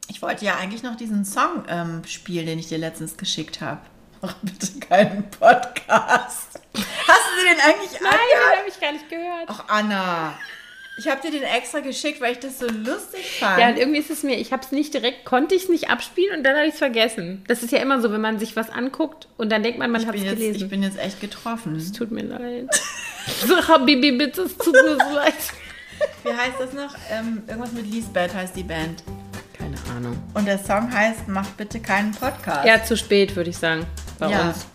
Ich wollte ja eigentlich noch diesen Song ähm, spielen, den ich dir letztens geschickt habe. Mach bitte keinen Podcast. Hast du den eigentlich Nein, angehört? den habe ich gar nicht gehört. Ach, Anna. Ich habe dir den extra geschickt, weil ich das so lustig fand. Ja, und irgendwie ist es mir, ich habe es nicht direkt, konnte ich es nicht abspielen und dann habe ich es vergessen. Das ist ja immer so, wenn man sich was anguckt und dann denkt man, man hat es gelesen. ich bin jetzt echt getroffen. es tut mir leid. So, Habibi, bitte, es tut mir so leid. Wie heißt das noch? Ähm, irgendwas mit Lisbeth heißt die Band. Keine Ahnung. Und der Song heißt Mach bitte keinen Podcast. Ja, zu spät, würde ich sagen, bei Ja. uns.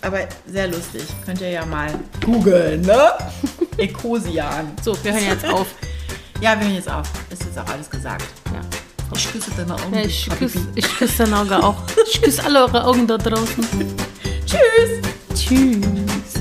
Aber sehr lustig. Könnt ihr ja mal googeln, ne? Ecosian. So, wir hören jetzt auf. Ja, wir hören jetzt auf. Ist jetzt auch alles gesagt. Ja. Ich küsse deine Augen. Ja, ich küsse ich küss dein Auge auch. Ich küsse alle eure Augen da draußen. Tschüss. Tschüss.